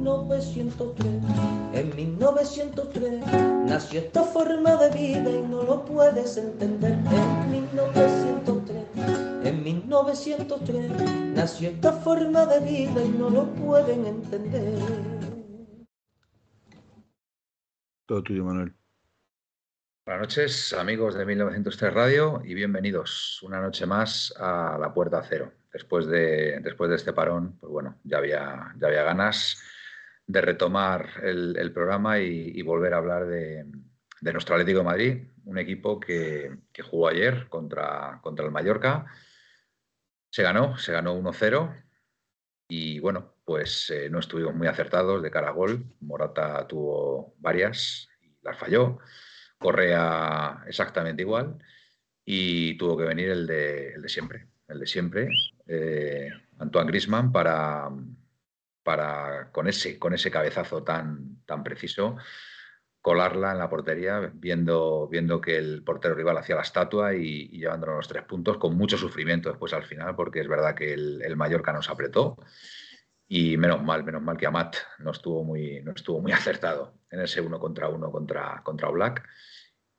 1903. En 1903 nació esta forma de vida y no lo puedes entender. En 1903, en 1903 nació esta forma de vida y no lo pueden entender. Todo tuyo, Manuel. Buenas noches, amigos de 1903 Radio, y bienvenidos una noche más a La Puerta Cero. Después de, después de este parón, pues bueno, ya había, ya había ganas de retomar el, programa y, volver a hablar de, nuestro Atlético de Madrid, un equipo que, jugó ayer contra, contra el Mallorca. Se ganó, se ganó 1-0 y bueno, pues eh, no estuvimos muy acertados de cara gol. Morata tuvo varias y las falló. Correa exactamente igual y tuvo que venir el de, el de siempre, el de siempre, eh, Antoine Grisman, para, para con, ese, con ese cabezazo tan, tan preciso colarla en la portería, viendo, viendo que el portero rival hacía la estatua y, llevándonos tres puntos con mucho sufrimiento después al final, porque es verdad que el, el Mallorca nos apretó y menos mal, menos mal que Amat no estuvo muy, no estuvo muy acertado en ese uno contra uno contra, contra Black.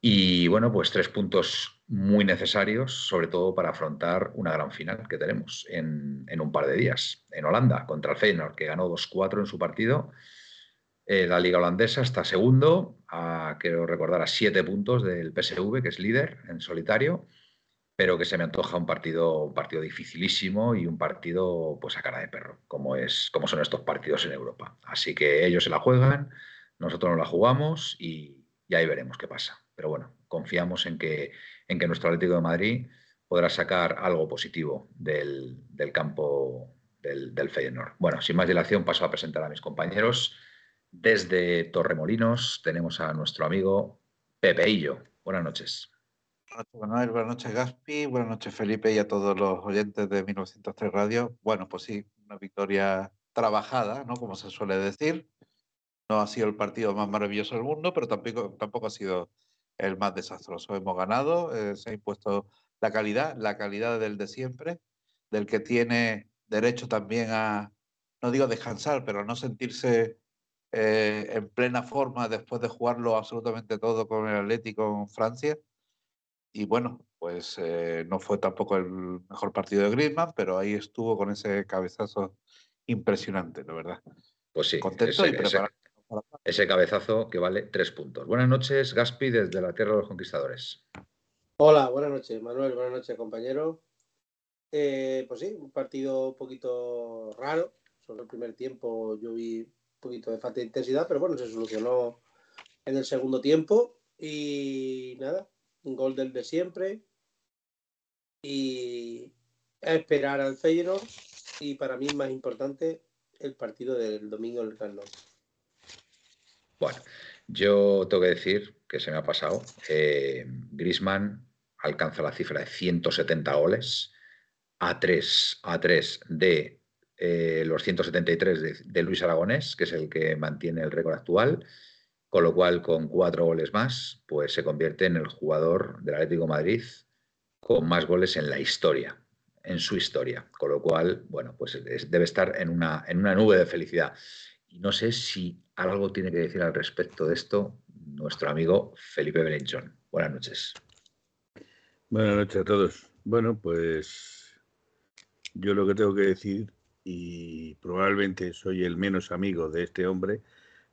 Y bueno, pues tres puntos muy necesarios, sobre todo para afrontar una gran final que tenemos en, un par de días, en Holanda, contra el Feyenoord, que ganó 2-4 en su partido. Eh, la liga holandesa está segundo, a, quiero recordar, a siete puntos del PSV, que es líder en solitario, pero que se me antoja un partido, partido dificilísimo y un partido pues a cara de perro, como, es, como son estos partidos en Europa. Así que ellos se la juegan, nosotros nos la jugamos y, ahí veremos qué pasa. Pero bueno, confiamos en que, en que nuestro Atlético de Madrid podrá sacar algo positivo del, campo del, del Feyenoord. Bueno, sin más dilación paso a presentar a mis compañeros. Desde Torremolinos tenemos a nuestro amigo Pepeillo. Buenas noches. Buenas noches, Manuel. Buenas noches, Gaspi. Buenas noches, Felipe, y a todos los oyentes de 1903 Radio. Bueno, pues sí, una victoria trabajada, ¿no? Como se suele decir. No ha sido el partido más maravilloso del mundo, pero tampoco, tampoco ha sido el más desastroso. Hemos ganado, eh, se ha impuesto la calidad, la calidad del de siempre, del que tiene derecho también a, no digo descansar, pero no sentirse eh, en plena forma después de jugarlo absolutamente todo con el Atlético en Francia y bueno, pues eh, no fue tampoco el mejor partido de Griezmann, pero ahí estuvo con ese cabezazo impresionante, la verdad. Pues sí, Contento ese, y preparado. Ese, cabezazo que vale tres puntos. Buenas noches, Gaspi, desde la Tierra de los Conquistadores. Hola, buenas noches, Manuel, buenas noches, compañero. Eh, pues sí, un partido un poquito raro. Sobre el primer tiempo yo vi un poquito de falta de intensidad, pero bueno, se solucionó en el segundo tiempo. Y nada, un gol del de siempre y esperar al Feyenoord y para mí más importante el partido del domingo en el Bueno, yo tengo que decir que se me ha pasado. Eh, Grisman alcanza la cifra de 170 goles a 3, a 3 de eh, los 173 de, de Luis Aragonés, que es el que mantiene el récord actual con lo cual con cuatro goles más, pues se convierte en el jugador del Atlético Madrid con más goles en la historia, en su historia, con lo cual, bueno, pues debe estar en una, en una nube de felicidad. Y no sé si algo tiene que decir al respecto de esto nuestro amigo Felipe Berenchón. Buenas noches. Buenas noches a todos. Bueno, pues yo lo que tengo que decir, y probablemente soy el menos amigo de este hombre,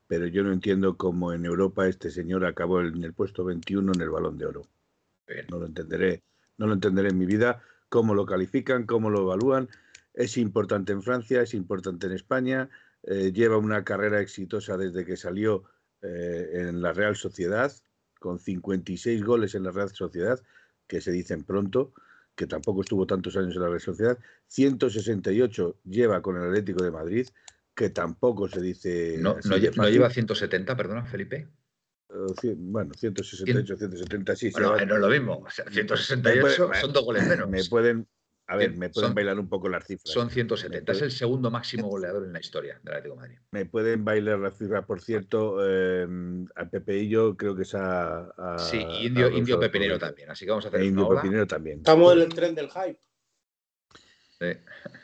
pero yo no entiendo cómo en Europa este señor acabó en el puesto 21 en el Balón de Oro. No lo entenderé, no lo entenderé en mi vida, cómo lo califican, cómo lo evalúan. Es importante en Francia, es importante en España, eh, lleva una carrera exitosa desde que salió eh, en la Real Sociedad, con 56 goles en la Real Sociedad, que se dicen pronto, que tampoco estuvo tantos años en la Real Sociedad, 168 lleva con el Atlético de Madrid, que tampoco se dice. No, no, no lleva 170, perdona, Felipe. Eh, cien- bueno, 168, 170, sí. Bueno, no es lo mismo. O sea, 168 Me puede- son dos goles menos. Me pueden, a ver, me pueden son- bailar un poco las cifras. Son 170. Es el segundo máximo goleador en la historia del Atlético de Madrid. Me pueden bailar las cifras, por cierto. eh, a Pepe y yo creo que es a. a- Sí, Indio, Indio Pepinero también. Así que vamos a hacer E una Indio ola. Pepinero también. Estamos en el tren del hype. Sí.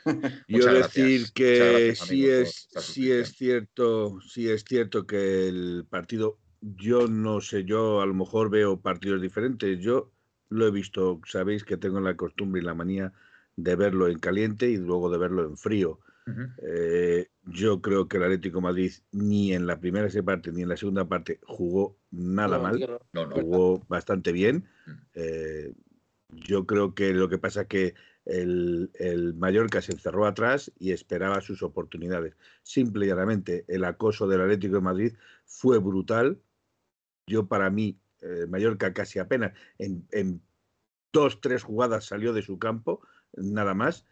Yo decir gracias, que gracias, sí es, sí es cierto, sí es cierto que el partido, yo no sé, yo a lo mejor veo partidos diferentes. Yo lo he visto, sabéis que tengo la costumbre y la manía de verlo en caliente y luego de verlo en frío. Ujú. Eh, yo creo que el Atlético de Madrid ni en la primera parte ni en la segunda parte jugó nada No, mal. No, no. jugó bastante bien. Mm. Eh, yo creo que lo que pasa es que el, el Mallorca se encerró atrás y esperaba sus oportunidades. Simple y llanamente, el acoso del Atlético de Madrid fue brutal. Yo, para mí, eh, Mallorca casi apenas en, en dos, tres jugadas salió de su campo, nada más.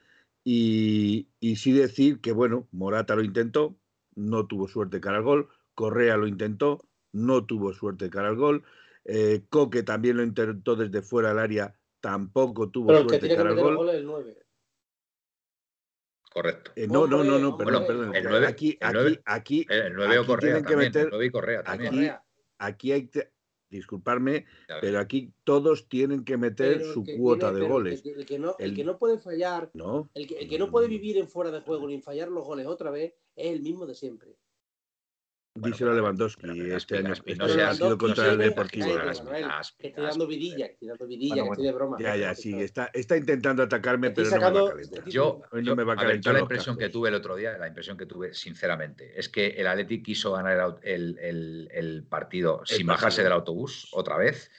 Y, y sí decir que, bueno, Morata lo intentó, no tuvo suerte cara al gol. Correa lo intentó, no tuvo suerte cara al gol. Eh, Coque también lo intentó desde fuera del área, tampoco tuvo Pero suerte que cara al gol. gol es el 9. Correcto. Eh, no, no, no, no, perdón, perdón. el aquí, el aquí, aquí, El 9 o aquí Correa tienen que también. meter- el 9 y Correa también. aquí- aquí hay que, disculparme, pero aquí todos tienen que meter Pero su que cuota de el goles, que- El que, no, el El- que no puede fallar, ¿no? el que, el que no puede vivir en fuera de juego ni fallar los goles otra vez, es el mismo de siempre. Bueno, Díselo a Lewandowski pero este año, este no año seas- ha sido contra el Deportivo. Que estoy dando vidilla, que estoy dando vidilla, Bueno, que estoy de broma. Ya, ya, sí, está, está intentando atacarme, pero no me va a calentar. Yo, no yo- me va a calentar yo la impresión que tuve el otro día, la impresión que tuve, sinceramente, es que el Athletic quiso ganar el, el- el- el partido sin bajarse partido. del autobús otra vez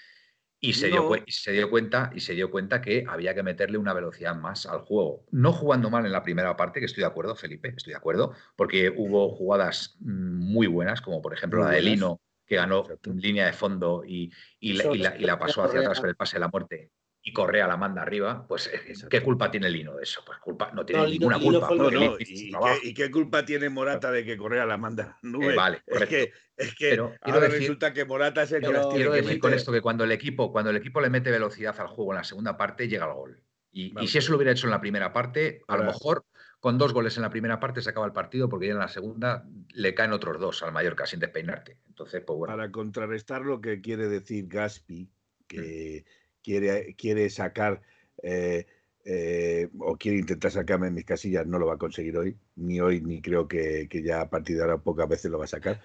y se, dio, No. cue- y se dio cuenta y se dio cuenta que había que meterle una velocidad más al juego. No jugando mal en la primera parte, que estoy de acuerdo, Felipe, estoy de acuerdo, porque hubo jugadas mm, muy buenas, como por ejemplo Muy la de. Lino, que ganó Exacto. línea de fondo y, y la, y la- y la pasó hacia atrás con el pase de la muerte. Y Correa la manda arriba, pues eh, ¿qué culpa tiene Lino de eso? Pues culpa, no tiene No, Lino- ninguna Lino culpa. No, ¿y, qué, y qué culpa tiene Morata de que Correa la manda nube? Eh, vale, es que, es que Pero quiero ahora decir- resulta que Morata es el que las tiene Quiero que decir con esto que cuando el equipo, cuando el equipo le mete velocidad al juego en la segunda parte, llega al gol. Y, si eso lo hubiera hecho en la primera parte, a lo mejor con dos goles en la primera parte se acaba el partido, porque ya en la segunda le caen otros dos al Mallorca sin despeinarte. Entonces, pues bueno. Para contrarrestar lo que quiere decir Gaspi, que Mm. Quiere, quiere sacar eh, eh, o quiere intentar sacarme en mis casillas, no lo va a conseguir hoy, ni hoy, ni creo que, que ya a partir de ahora pocas veces lo va a sacar.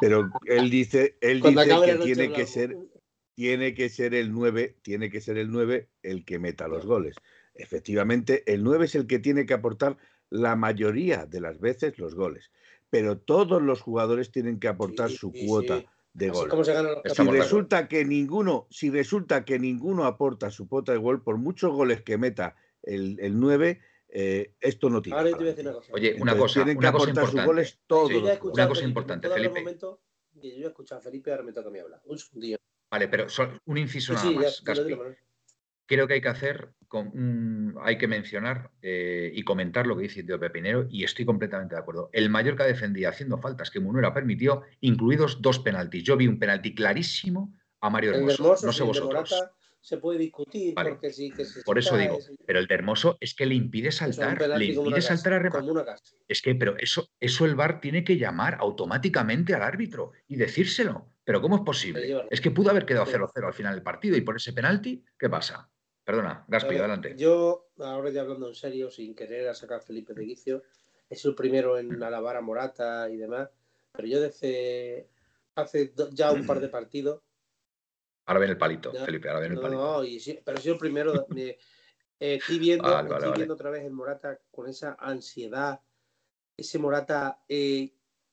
Pero él dice, él Cuando dice que tiene que ser, tiene que ser el 9, tiene que ser el 9 el que meta los goles. Efectivamente, el 9 es el que tiene que aportar la mayoría de las veces los goles. Pero todos los jugadores tienen que aportar Sí, su cuota sí. De Así gol. se Si acuerdo. resulta que ninguno, si resulta que ninguno aporta su cuota de gol, por muchos goles que meta el, el 9, eh, esto no tiene. Ahora yo te voy a decir una cosa. Oye, una Entonces, cosa, tienen que una cosa aportar sus importante. goles todos. Ya escuchado Una cosa Felipe, importante, ¿puedo hablar un Felipe. momento? Que yo ya he escuchado a Felipe, ahora me toca a mí hablar. Un segundillo. Vale, pero son- un inciso Sí, nada sí, ya, más, dilo, Gaspi. Manuel. Creo que hay que hacer, con hay que mencionar eh, y comentar lo que dice Teo Pepinero y estoy completamente de acuerdo. El Mallorca defendía haciendo faltas que Munuera permitió, incluidos dos penaltis. Yo vi un penalti clarísimo a Mario Hermoso, Hermoso, no sé vosotros. Morata se puede discutir Vale. porque sí que se Por eso digo, pero el de Hermoso es que le impide saltar, le impide saltar a rematar. Es que, pero eso, eso el VAR tiene que llamar automáticamente al árbitro y decírselo. Pero ¿cómo es Le posible? Es que pudo haber quedado Sí. 0-0 al final del partido y por ese penalti, ¿qué pasa? Perdona, Gaspi, Eh, adelante. Yo, ahora ya hablando en serio, sin querer a sacar a Felipe de Guicio, sido el primero en alabar a Morata y demás, pero yo desde hace ya un par de partidos, Ahora viene el palito. Felipe, ahora viene el palito. no, y sí- pero sido el primero, me- eh, estoy viendo, Vale, vale, estoy vale. viendo otra vez el Morata con esa ansiedad, ese Morata eh,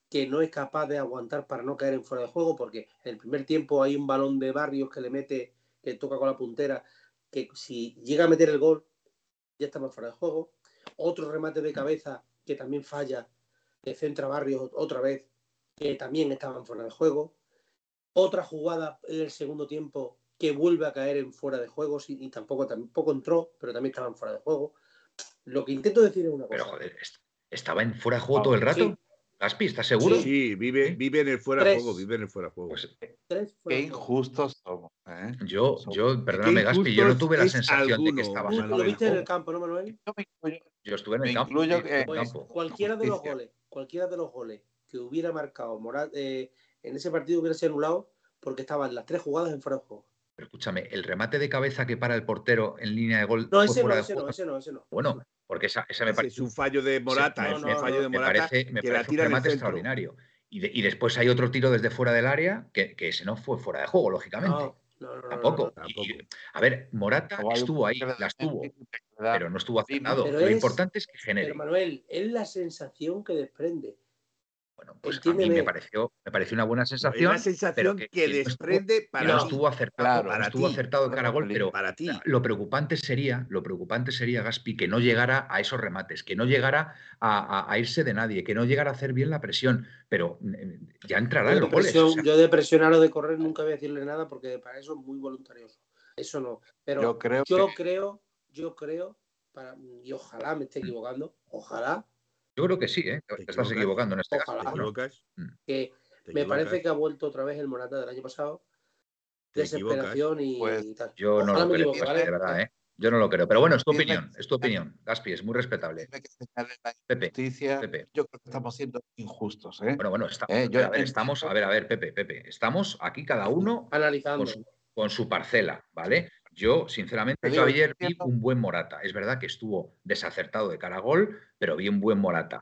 que no es capaz de aguantar para no caer en fuera de juego, porque en el primer tiempo hay un balón de barrios que le mete, que toca con la puntera, que si llega a meter el gol, ya estamos fuera de juego. Otro remate de cabeza que también falla, que centra barrios otra vez, que también estaban fuera de juego. Otra jugada en el segundo tiempo que vuelve a caer en fuera de juego y, y tampoco, tampoco entró, pero también estaban fuera de juego. Lo que intento decir es una cosa. Pero joder, est- estaba en fuera de juego todo el rato. Sí, Gaspi, ¿estás seguro? Sí, sí, vive, vive en el fuera de juego, vive en el fuera de juego. Pues Tres Qué injustos. ¿Eh? yo, yo, perdóname, Gaspi, yo no tuve la sensación de que estaba fuera lo viste en el juego. campo, ¿no, Manuel? Yo me incluyo, Yo estuve en el me campo. incluyo sí, que- en el Pues campo. cualquiera de los goles, cualquiera de los goles que hubiera marcado Morat eh, en ese partido hubiera sido anulado porque estaban las tres jugadas en fuera de juego. Pero escúchame, el remate de cabeza que para el portero en línea de gol No, ese no, ese no, ese no, ese no. Bueno, porque esa, esa me parece es un fallo de Morata, no, es un no, fallo de me Morata parece, me que la parece un remate extraordinario. Y, de- y después hay otro tiro desde fuera del área que, que ese no fue fuera de juego, lógicamente. Tampoco. Y- y- a ver, Morata estuvo ahí, las tuvo, pero no estuvo acertado. pero Lo es- importante es que genere. Pero Manuel, es la sensación que desprende. Bueno, pues a mí me entiéndeme. pareció, me pareció una buena sensación. la sensación pero que, que- estuvo- desprende para no estuvo acertado, Claro, no para estuvo acertado de cara a gol, Felipe, pero para ti. lo preocupante sería, lo preocupante sería, Gaspi, que no llegara a esos remates, que no llegara a, a- a irse de nadie, que no llegara a hacer bien la presión. Pero eh, ya entrará en los goles. o sea, yo de presionar o de correr nunca voy a decirle nada porque para eso es muy voluntarioso. Eso no. Pero Yo creo yo que- creo, yo creo, para, y ojalá me esté equivocando, ojalá yo creo que sí, ¿eh? te, Te estás equivocas. equivocando en este Ojalá. caso. Bueno, equivocas. que te me equivocas. parece que ha vuelto otra vez el Morata del año pasado. Desesperación y, Pues, y tal. yo no lo creo, de verdad, ¿eh? Yo no lo creo. Pero bueno, es tu Dime- opinión, es tu opinión. Gaspi, es muy respetable. Pepe. Pepe. Yo creo que estamos siendo injustos. ¿eh? Bueno, bueno, está- Eh, yo a ver, estamos, a ver, a ver, Pepe, Pepe, estamos aquí cada uno Analizando. con su, con su parcela, ¿vale? Yo, sinceramente, Te yo ayer vi un buen Morata. Es verdad que estuvo desacertado de cara a gol, pero vi un buen Morata.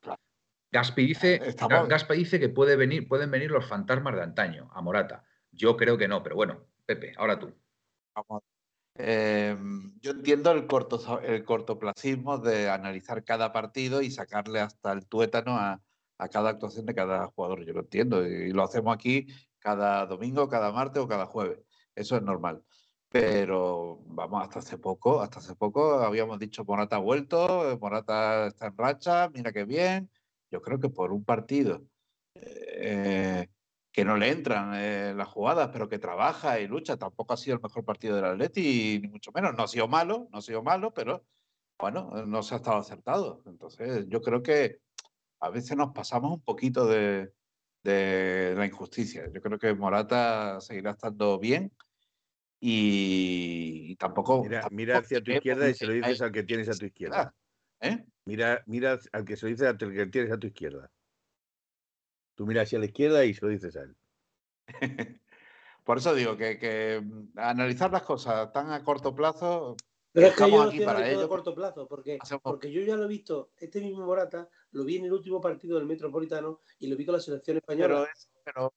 Gaspi dice, Gaspi dice que puede venir, pueden venir los fantasmas de antaño a Morata. Yo creo que no, pero bueno, Pepe, ahora tú. Eh, yo entiendo el, corto, el cortoplacismo de analizar cada partido y sacarle hasta el tuétano a, a cada actuación de cada jugador. Yo lo entiendo y lo hacemos aquí cada domingo, cada martes o cada jueves. Eso es normal. Pero vamos, hasta hace poco, hasta hace poco habíamos dicho Morata ha vuelto, Morata está en racha, mira qué bien. Yo creo que por un partido eh, que no le entran eh, las jugadas, pero que trabaja y lucha. Tampoco ha sido el mejor partido del Atleti, ni mucho menos. No ha sido malo, no ha sido malo, pero bueno, no se ha estado acertado. Entonces, yo creo que a veces nos pasamos un poquito de, de la injusticia. Yo creo que Morata seguirá estando bien y, tampoco. Mira, tampoco mira hacia tu izquierda y se lo dices al que tienes a tu izquierda. ¿eh? Mira, mira al que se lo dices al que tienes a tu izquierda. Tú miras hacia la izquierda y se lo dices a él. Por eso digo que, que, mm, analizar las cosas tan a corto plazo. Pero es que yo estamos no aquí estoy para analizando ello. a corto plazo, porque, Hacemos- porque yo ya lo he visto, este mismo Morata, lo vi en el último partido del Metropolitano y lo vi con la selección española. Pero, es- pero,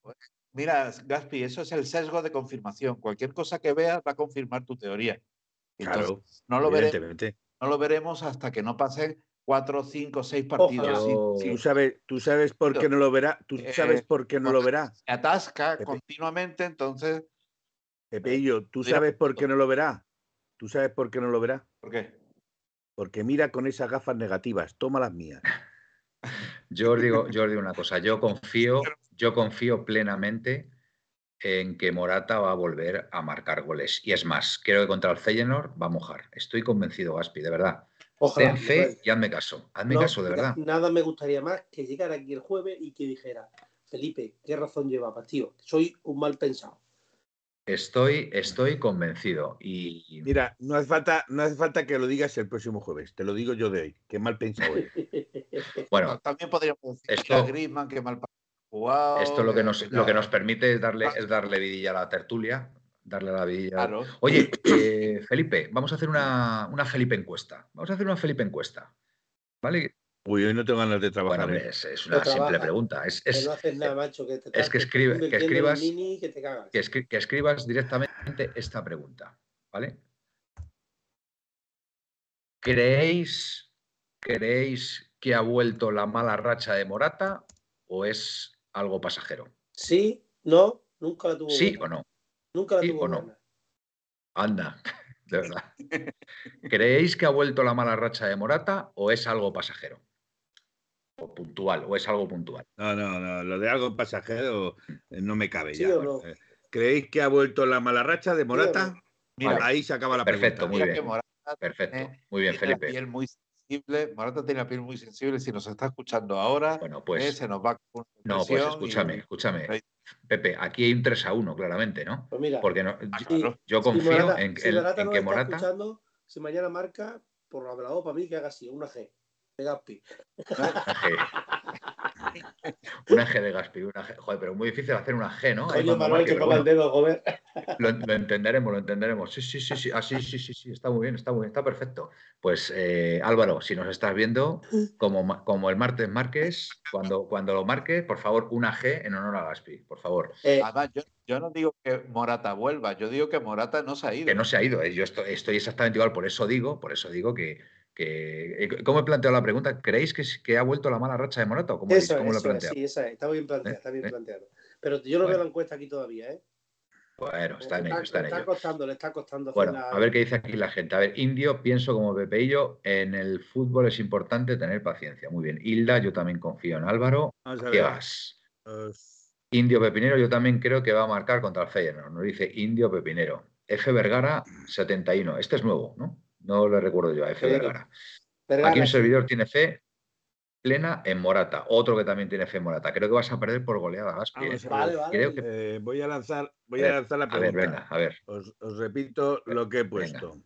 mira, Gaspi, eso es el sesgo de confirmación. Cualquier cosa que veas va a confirmar tu teoría. Entonces, Claro, no, lo veremos, no lo veremos hasta que no pasen cuatro, cinco, seis partidos. Si Tú sabes, tú sabes por qué no lo verá. Tú Eh, sabes por qué no lo verá. se atasca Pepe. continuamente, entonces, Pepeillo, tú Mira, sabes por qué no lo verá. Tú sabes por qué no lo verá. ¿por qué? Porque mira con esas gafas negativas. Toma las mías. Yo os digo, yo os digo una cosa, yo confío, yo confío plenamente en que Morata va a volver a marcar goles. Y es más, creo que contra el Feyenoord va a mojar. Estoy convencido, Gaspi, de verdad. Ojalá. Ten fe y hazme caso. Hazme No, caso, de verdad. Nada me gustaría más que llegara aquí el jueves y que dijera, Felipe, ¿qué razón llevaba, tío? Soy un mal pensado. Estoy, estoy convencido. Y Mira, no hace falta, no hace falta que lo digas el próximo jueves. Te lo digo yo de hoy. Qué mal pensado es. bueno, También podríamos decir esto- que a Griezmann, que mal esto lo que nos, lo que nos permite es darle, es darle vidilla a la tertulia. Darle la vidilla. Claro. Oye, eh, Felipe, vamos a hacer una, una Felipe encuesta. Vamos a hacer una Felipe encuesta. ¿Vale? Uy, hoy no tengo ganas de trabajar. ¿eh? es, es una No simple trabaja. pregunta. Es, Que es- no haces nada, macho. Que te es que escribe- que escribas- que te cagas. que, escri- que escribas directamente esta pregunta. ¿Vale? ¿Creéis, ¿Creéis que ha vuelto la mala racha de Morata o es algo pasajero? Sí, no, nunca la tuvo ¿Sí buena. o no? Nunca la sí tuvo o no? Anda, de verdad. ¿Creéis que ha vuelto la mala racha de Morata o es algo pasajero? O puntual, o es algo puntual. No, no, no. Lo de algo pasajero eh, no me cabe ¿Sí ya. o no? Eh, ¿Creéis que ha vuelto la mala racha de Morata? Mira, Vale. Ahí se acaba la Perfecto, pregunta. muy bien. Perfecto. Muy bien, Felipe. piel muy sensible, Morata tiene la piel muy sensible. Si nos está escuchando ahora, Bueno, pues. eh, se nos va con No, pues escúchame, y- escúchame. Pepe, aquí hay un 3 a 1, claramente, ¿no? Pues mira, Porque no, Ah, yo, claro. yo si confío Morata- en, si en- en que está Morata. escuchando, si mañana marca, por lo hablado para mí que haga así, una G. De Gaspi. Una G. De Gaspi, una G. Joder, pero muy difícil hacer una G, ¿no? Cuando Manuel, que ponga el dedo, joder. lo, lo entenderemos, lo entenderemos. Sí, sí, sí, sí. Ah, sí, sí, sí, sí, está muy bien, está muy bien, está perfecto. Pues eh, Álvaro, si nos estás viendo, como, como el martes marques, cuando, cuando lo marques, por favor, una G en honor a Gaspi, por favor. Eh, Además, yo, yo no digo que Morata vuelva, yo digo que Morata no se ha ido. Que no se ha ido, eh, yo estoy, estoy exactamente igual, por eso digo, por eso digo que. Que eh, ¿Cómo he planteado la pregunta? ¿Creéis que, que ha vuelto la mala racha de Morata o cómo, eso, cómo lo he planteado? sí, esa es. Está bien planteado, ¿Eh? está bien ¿Eh? planteado. Pero yo no Bueno. veo la encuesta aquí todavía, ¿eh? Bueno, está en ello, está en le está ello. costando, le está costando hacer Bueno, la- a ver qué dice aquí la gente. A ver, Indio, pienso como Pepeillo, en el fútbol es importante tener paciencia. Muy bien. Hilda, yo también confío en Álvaro. Ver. Ciegas. Os- Indio Pepinero, yo también creo que va a marcar contra el Feyenoord. Nos dice Indio Pepinero. F. Vergara, 71. Este es nuevo, ¿no? No le recuerdo yo a F. Vergara. Vergara, Aquí un servidor tiene fe plena en Morata. Otro que también tiene fe en Morata. Creo que vas a perder por goleada, Gaspi. ¿eh? a Vale, ver. vale. Creo que- Eh, voy a lanzar, voy A a lanzar la A ver, pregunta. venga, a ver. Os, os repito lo que he Venga. puesto.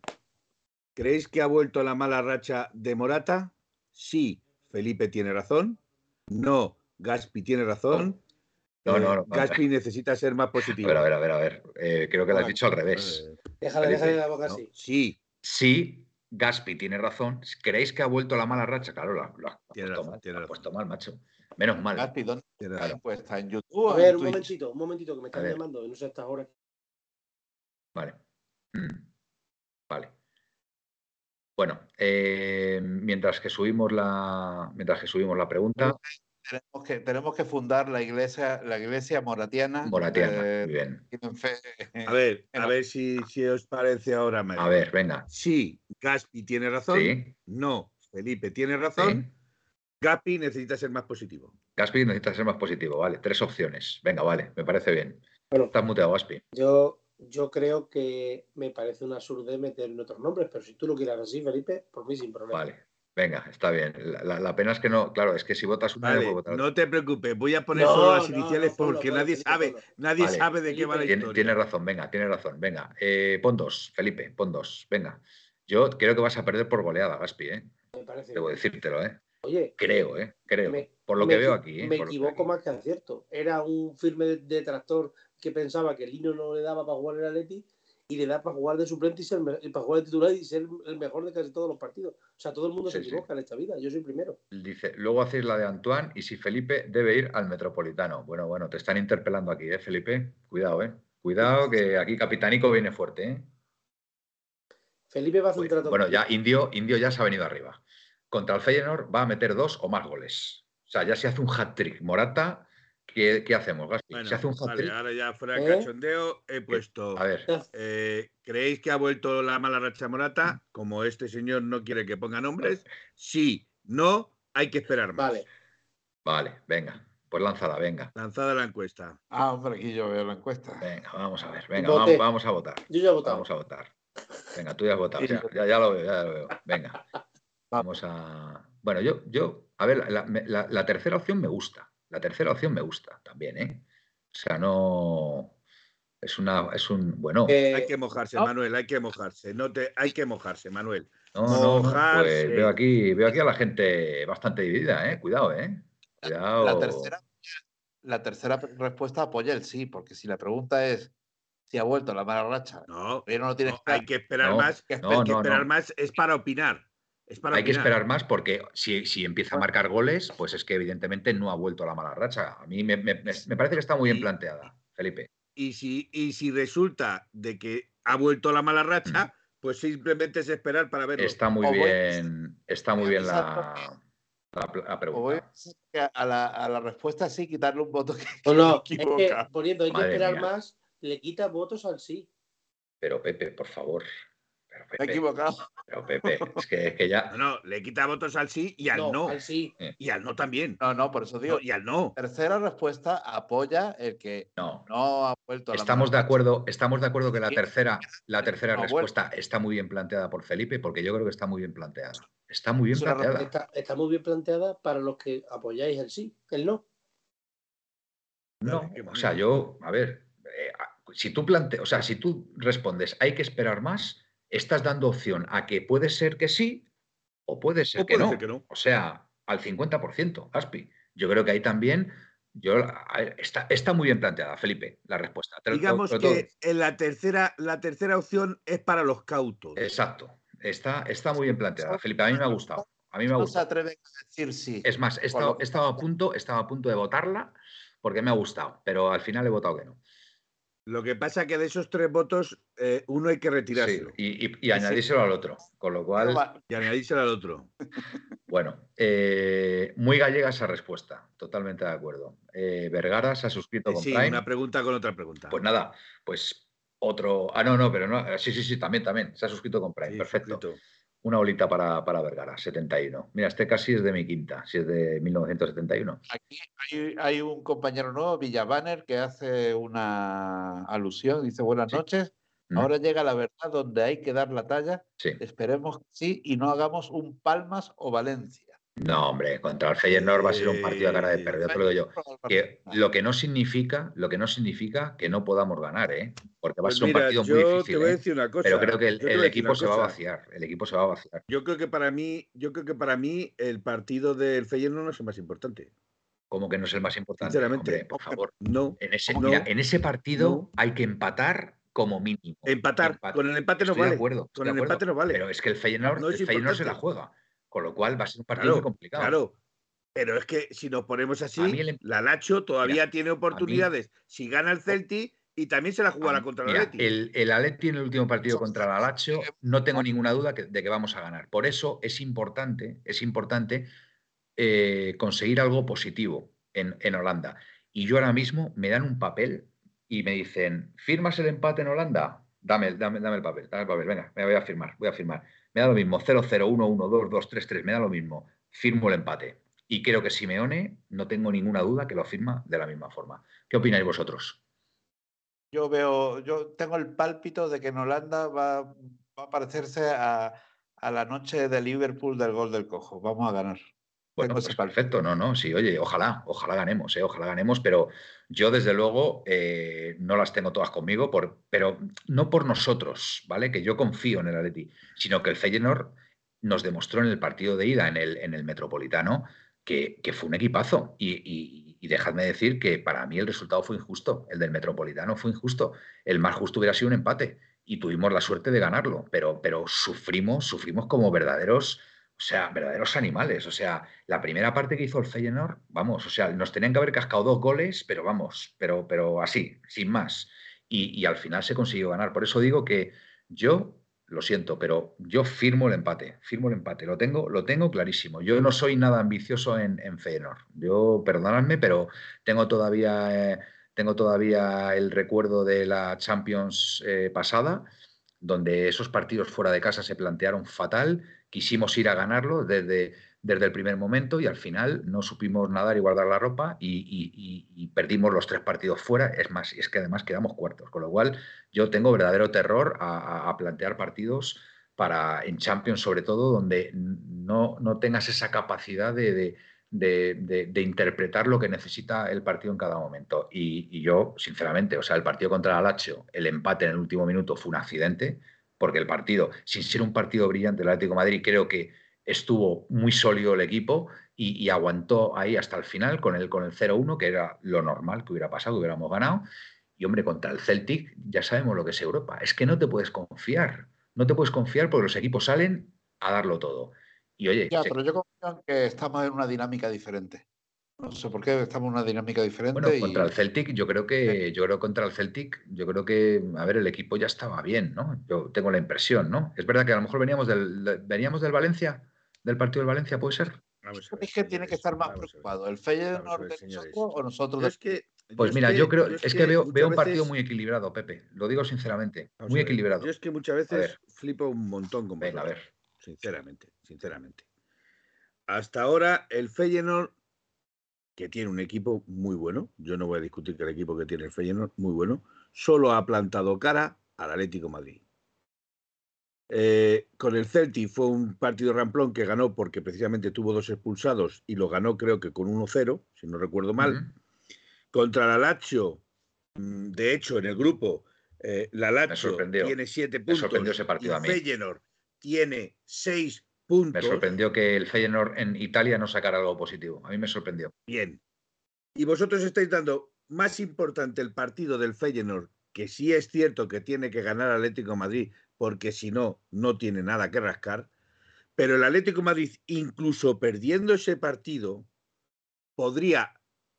¿Creéis que ha vuelto la mala racha de Morata? Sí, Felipe tiene razón. No, Gaspi tiene razón. No, Eh, no, no. Gaspi necesita ser más A positivo. ver, a ver, a ver, a ver. Eh, creo que lo has dicho al revés. Déjale, déjale la boca ¿no? así. sí, Sí, Gaspi tiene razón. ¿Creéis que ha vuelto la mala racha? Claro, lo, ha- lo ha Tiene puesto razón, mal. tiene lo ha puesto mal, macho. Menos mal. Gaspi, ¿dónde tiene está razón. la encuesta? ¿En YouTube A ver, en un Twitch? momentito, un momentito, que me están llamando, y no sé a estas horas. Vale. Vale. Bueno, eh, mientras que subimos la, mientras que subimos la pregunta, Tenemos que, tenemos que fundar la iglesia, la iglesia moratiana. Moratiana, Eh, muy bien. A ver, a ver si, si os parece ahora mejor. A ver, venga. Sí, Gaspi tiene razón. Sí, No, Felipe tiene razón. sí. Gaspi necesita ser más positivo. Gaspi necesita ser más positivo, vale. Tres opciones. Venga, vale, me parece bien. Bueno. Estás muteado, Gaspi. Yo, yo creo que me parece una surdez meter en otros nombres, pero si tú lo quieras así, Felipe, por mí sin problema. Vale. Venga, está bien. La, la- la pena es que no, claro, es que si votas una, no Vale, votar no te preocupes, voy a poner No, solo las iniciales no, porque nadie sabe, nadie Vale. sabe de qué va la Tiene, historia. tiene razón, venga, tiene razón. Venga, eh, pon dos, Felipe, pon dos. Venga. Yo creo que vas a perder por goleada, Gaspi, ¿eh? Me parece. Debo decírtelo, ¿eh? Oye, Creo, ¿eh? Creo. me- por lo que veo aquí, ¿eh? Me equivoco aquí. más que acierto. Era un firme detractor que pensaba que Lino no le daba para jugar el Atleti y le da para jugar de suplente y, ser, para jugar de titular y ser el mejor de casi todos los partidos. O sea, todo el mundo se sí. equivoca en esta vida. Yo soy primero. Dice, luego hacéis la de Antoine y si Felipe debe ir al Metropolitano. Bueno, bueno, te están interpelando aquí, ¿eh, Felipe? Cuidado, ¿eh? Cuidado que aquí Capitanico viene fuerte, ¿eh? Felipe va a hacer un Bueno, trato. bueno, ya Indio, Indio ya se ha venido arriba. Contra el Feyenoord va a meter dos o más goles. O sea, ya se hace un hat-trick. Morata, ¿qué, qué hacemos, Gaspi? Bueno, se hace un vale, ahora ya fuera de ¿Eh? cachondeo, he puesto. A ver, eh, ¿Creéis que ha vuelto la mala racha Morata? Como este señor no quiere que ponga nombres, sí, no, hay que esperar más. Vale. vale, venga. Pues lánzala, venga. Lanzada la encuesta. Ah, hombre, aquí yo veo la encuesta. Venga, vamos a ver. Venga, vamos, vamos a votar. Yo ya he votado. Vamos a votar. Venga, tú ya has votado. Ya, ya lo veo, ya lo veo. Venga. Vamos a. Bueno, yo, yo, a ver, la, la- la- la tercera opción me gusta. La tercera opción me gusta también, ¿eh? O sea, no. Es una. Es un. Bueno. Eh, Hay que mojarse, no. Manuel, hay que mojarse. No te, hay que mojarse, Manuel. No, no, mojarse. pues veo aquí, veo aquí a la gente bastante dividida, ¿eh? Cuidado, ¿eh? Cuidado. La tercera, la tercera respuesta apoya el sí, porque si la pregunta es si ha vuelto la mala racha, No, pero no tiene no, hay que esperar No, más. que no, hay que esperar no. más es para opinar. Es para Hay que esperar más porque si, si empieza a marcar goles, pues es que evidentemente no ha vuelto a la mala racha. A mí me, me- me- me parece que está muy bien planteada, Felipe. Y si, y si resulta de que ha vuelto la mala racha, pues simplemente es esperar para verlo. Está muy O voy- bien, está muy bien la, Exacto. la, la O voy pregunta. a, a la, a la respuesta sí quitarle un voto que, no, no, que es me que equivoca. poniendo hay que Madre esperar mía. más, le quita votos al sí. Pero Pepe, por favor, por Me he equivocado. Pero Pepe, es que, es que ya. No, no, le quita votos al sí y al no. al sí. Y al no también. No, no, por eso digo. No, y al no. Tercera respuesta apoya el que No. no ha vuelto a la Estamos de acuerdo, estamos de acuerdo que la tercera, la tercera No, respuesta está muy bien planteada por Felipe, porque yo creo que está muy bien planteada. Está muy bien Es planteada. Está, está muy bien planteada para los que apoyáis el sí, el no. No, o sea, yo, a ver, eh, si tú planteas, o sea, si tú respondes, hay que esperar más, estás dando opción a que puede ser que sí o puede ser, O que, puede no. ser que no. O sea, al 50%, Aspi. Yo creo que ahí también, yo, está, está muy bien planteada, Felipe, la respuesta. Digamos todo- que en la tercera, la tercera opción es para los cautos. Exacto, está, está muy bien planteada, Felipe, a mí me ha gustado. A mí me ha No se gustado. atreven a decir sí. Es más, he estado, he estado a punto, he estado a punto de votarla porque me ha gustado, pero al final he votado que no. Lo que pasa es que de esos tres votos, eh, uno hay que Sí, retirárselo y, y- y añadírselo al otro. Con lo cual, y añadírselo al otro. bueno, eh, muy gallega esa respuesta, totalmente de acuerdo. Eh, Vergara se ha suscrito Eh, con sí, Prime. una pregunta con otra pregunta. Pues nada, pues otro. Ah, no, no, pero no. Sí, sí, sí, también, también. Se ha suscrito con Prime. Sí, Perfecto. suscrito. Una bolita para, para Vergara, 71. Mira, este casi es de mi quinta, si es de 1971. Aquí hay, hay un compañero nuevo, Villabanner, que hace una alusión. Dice, buenas Sí. noches. Mm, Ahora llega la verdad donde hay que dar la talla. Sí. Esperemos que sí y no hagamos un Palmas o Valencia. No, hombre, contra el Feyenoord va a ser un partido a cara de perro, te lo digo yo. Que lo que no significa, lo que no significa que no podamos ganar, ¿eh? Porque va a Pues ser un mira, partido yo muy te difícil. voy a ¿eh? decir una cosa. Pero creo que el, yo te equipo se va a vaciar. El equipo se va a vaciar. Yo creo que para mí, yo creo que para mí el partido del Feyenoord no es el más importante. Como que no es el más importante. Sinceramente. Hombre, por favor. No. En ese, No, mira, en ese partido no. hay que empatar como mínimo. Empatar. Con el empate no Estoy de vale. acuerdo, Con de el acuerdo. empate no vale. Pero es que el Feyenoord, No el Feyenoord se la juega. Con lo cual va a ser un partido Claro, muy complicado. Claro. Pero es que si nos ponemos así, el la Lacho todavía tiene oportunidades. Si gana el Celtic y también se la jugará contra el mira, Atleti. el, el Atleti en el último partido contra el Alacho, no tengo ninguna duda que- de que vamos a ganar. Por eso es importante, es importante eh, conseguir algo positivo en, en Holanda. Y yo ahora mismo me dan un papel y me dicen, ¿firmas el empate en Holanda? Dame, el- dame, dame el papel, dame el papel, venga, me voy a firmar, voy a firmar. Me da lo mismo, 0-0, 1-1, 2-2, 3-3, me da lo mismo. Firmo el empate. Y creo que Simeone, no tengo ninguna duda que lo firma de la misma forma. ¿Qué opináis vosotros? Yo veo, yo tengo el pálpito de que en Holanda va, va a parecerse a, a la noche de Liverpool del gol del cojo. Vamos a ganar. Bueno, pues perfecto, no, no, sí, oye, ojalá, ojalá ganemos, eh, ojalá ganemos, pero yo desde luego eh, no las tengo todas conmigo, por, pero no por nosotros, ¿vale? Que yo confío en el Atleti, sino que el Feyenoord nos demostró en el partido de ida en el, en el Metropolitano que, que fue un equipazo. Y, y- y dejadme decir que para mí el resultado fue injusto, el del Metropolitano fue injusto, el más justo hubiera sido un empate y tuvimos la suerte de ganarlo, pero, pero sufrimos, sufrimos como verdaderos... O sea, verdaderos animales. O sea, la primera parte que hizo el Feyenoord, vamos, o sea, nos tenían que haber cascado dos goles, pero vamos, pero, pero así, sin más. Y, al final se consiguió ganar. Por eso digo que yo, lo siento, pero yo firmo el empate, firmo el empate, lo tengo, lo tengo clarísimo. Yo no soy nada ambicioso en, en Feyenoord. Yo, perdonadme, pero tengo todavía, eh, tengo todavía el recuerdo de la Champions eh, pasada, donde esos partidos fuera de casa se plantearon fatal quisimos ir a ganarlo desde, desde el primer momento y al final no supimos nadar y guardar la ropa y, y- y- y perdimos los tres partidos fuera. Es más, es que además quedamos cuartos, con lo cual yo tengo verdadero terror a, a- plantear partidos para en Champions sobre todo, donde no, no tengas esa capacidad de, de- de- de- interpretar lo que necesita el partido en cada momento. Y, yo, sinceramente, o sea, el partido contra el Alacho, el empate en el último minuto fue un accidente, porque el partido, sin ser un partido brillante del Atlético de Madrid, creo que estuvo muy sólido el equipo y, y aguantó ahí hasta el final con el, con el 0-1, que era lo normal que hubiera pasado, que hubiéramos ganado. Y hombre, contra el Celtic ya sabemos lo que es Europa. Es que no te puedes confiar. No te puedes confiar porque los equipos salen a darlo todo. Y oye, Ya, se- pero yo confío en que estamos en una dinámica diferente. No sé por qué estamos en una dinámica diferente. Bueno, y- contra el Celtic, yo creo que, yo creo que contra el Celtic, yo creo que, a ver, el equipo ya estaba bien, ¿no? Yo tengo la impresión, ¿no? Es verdad que a lo mejor veníamos del, de- veníamos del Valencia, del partido del Valencia, ¿puede ser? Ver, dije tiene que estar más preocupado. ¿El Feyenoord de nosotros o nosotros de es que Pues es mira, yo creo, yo es que veo, veo un partido veces- muy equilibrado, Pepe. Lo digo sinceramente, Vamos muy equilibrado. Yo es que muchas veces flipo un montón con Venga, a ver. sinceramente, sinceramente. Hasta ahora el Feyenoord, que tiene un equipo muy bueno, yo no voy a discutir que el equipo que tiene el Feyenoord, muy bueno, solo ha plantado cara al Atlético de Madrid. Eh, con el Celtic fue un partido ramplón que ganó porque precisamente tuvo dos expulsados y lo ganó creo que con 1-0, si no recuerdo mal. Contra la Lazio, mm, de hecho, en el grupo, eh, la Lazio tiene siete Me puntos. sorprendió ese partido y a mí. Tiene seis Me sorprendió que el Feyenoord en Italia no sacara algo positivo. A mí me sorprendió. Bien. Y vosotros estáis dando más importante el partido del Feyenoord, que sí es cierto que tiene que ganar Atlético de Madrid, porque si no, no tiene nada que rascar. Pero el Atlético de Madrid, incluso perdiendo ese partido, podría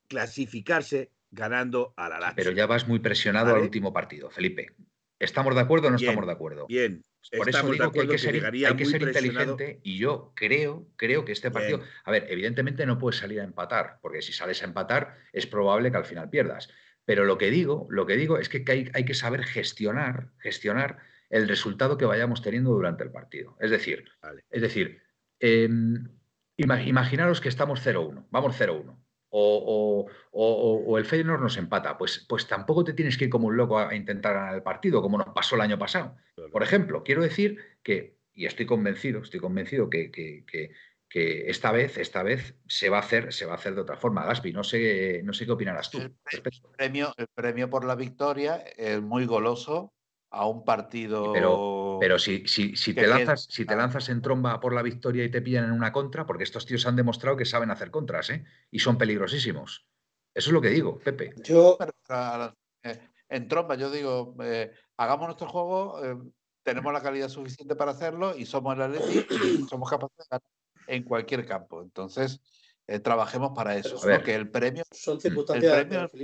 clasificarse ganando a la Lazio. Pero ya vas muy presionado al Vale. último partido, Felipe. ¿Estamos de acuerdo o no Bien, estamos de acuerdo? Bien. Por eso estamos de digo que hay que ser, hay que inteligente y yo creo, creo que este partido, Bien. a ver, evidentemente no puedes salir a empatar, porque si sales a empatar es probable que al final pierdas. Pero lo que digo, lo que digo es que hay, hay que saber gestionar, gestionar el resultado que vayamos teniendo durante el partido. Es decir, Vale. es decir, em, ima- imaginaros que estamos 0-1, vamos 0-1. O, o- o- o el Feyenoord nos empata, pues, pues tampoco te tienes que ir como un loco a, intentar ganar el partido, como nos pasó el año pasado. Por ejemplo, quiero decir que, y estoy convencido, estoy convencido que, que- que- que esta vez, esta vez se va a hacer, se va a hacer de otra forma. Gaspi, no sé, no sé qué opinarás tú. El premio, el premio por la victoria es muy goloso a un partido. Pero si, si, si que te lanzas, si te lanzas en tromba por la victoria y te pillan en una contra, porque estos tíos han demostrado que saben hacer contras, ¿eh? Y son peligrosísimos. Eso es lo que digo, Pepe. Yo, Pero, eh, en tromba, yo digo, eh, hagamos nuestro juego, eh, tenemos la calidad suficiente para hacerlo y somos el Atleti y somos capaces de ganar en cualquier campo. Entonces, eh, trabajemos para eso. ¿no? Que el premio, son el circunstancias, premio es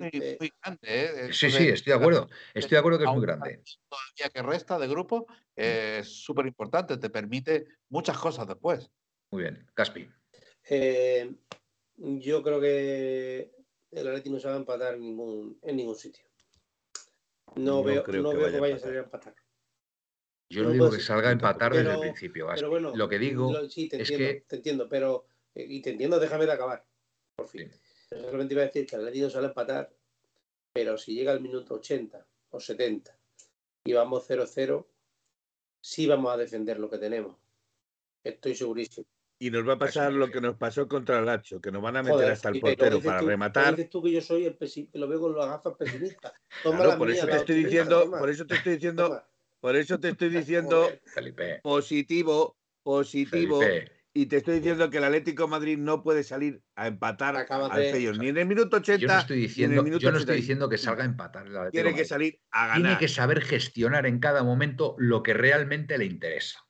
muy, grande. ¿eh? Sí, sí, estoy de acuerdo. Estoy de acuerdo que es muy grande. Todavía que resta de grupo eh, es súper importante, te permite muchas cosas después. Muy bien. Gaspi. eh, yo creo que el Atleti no se va a empatar en ningún, en ningún sitio. No, No veo, creo no que veo vaya que a vaya a salir a empatar. Yo no No digo que salga a empatar desde el principio. Pero bueno, lo que digo lo- sí, te es entiendo, que te entiendo, pero y te entiendo, déjame de acabar, por fin. Sí. Yo Solamente iba a decir que el sale a empatar, pero si llega al minuto 80 o 70 y vamos 0-0, sí vamos a defender lo que tenemos. Estoy segurísimo. Y nos va a eso pasar lo que nos pasó contra el Hacho, que nos van a meter Joder, hasta el portero para tú- rematar. dices tú que yo soy el pesi- que lo veo con las gafas pesimistas. Toma Claro, la por mía, eso te estoy diciendo, toma, por eso te estoy diciendo, por eso te estoy diciendo positivo, positivo, Felipe. Y te estoy diciendo que el Atlético de Madrid no puede salir a empatar Acabas al de- ni en el minuto 80 Yo no estoy ni en el diciendo, minuto yo no estoy 80. diciendo que salga a empatar el Atlético Tiene que salir a Tiene ganar. que saber gestionar en cada momento lo que realmente le interesa.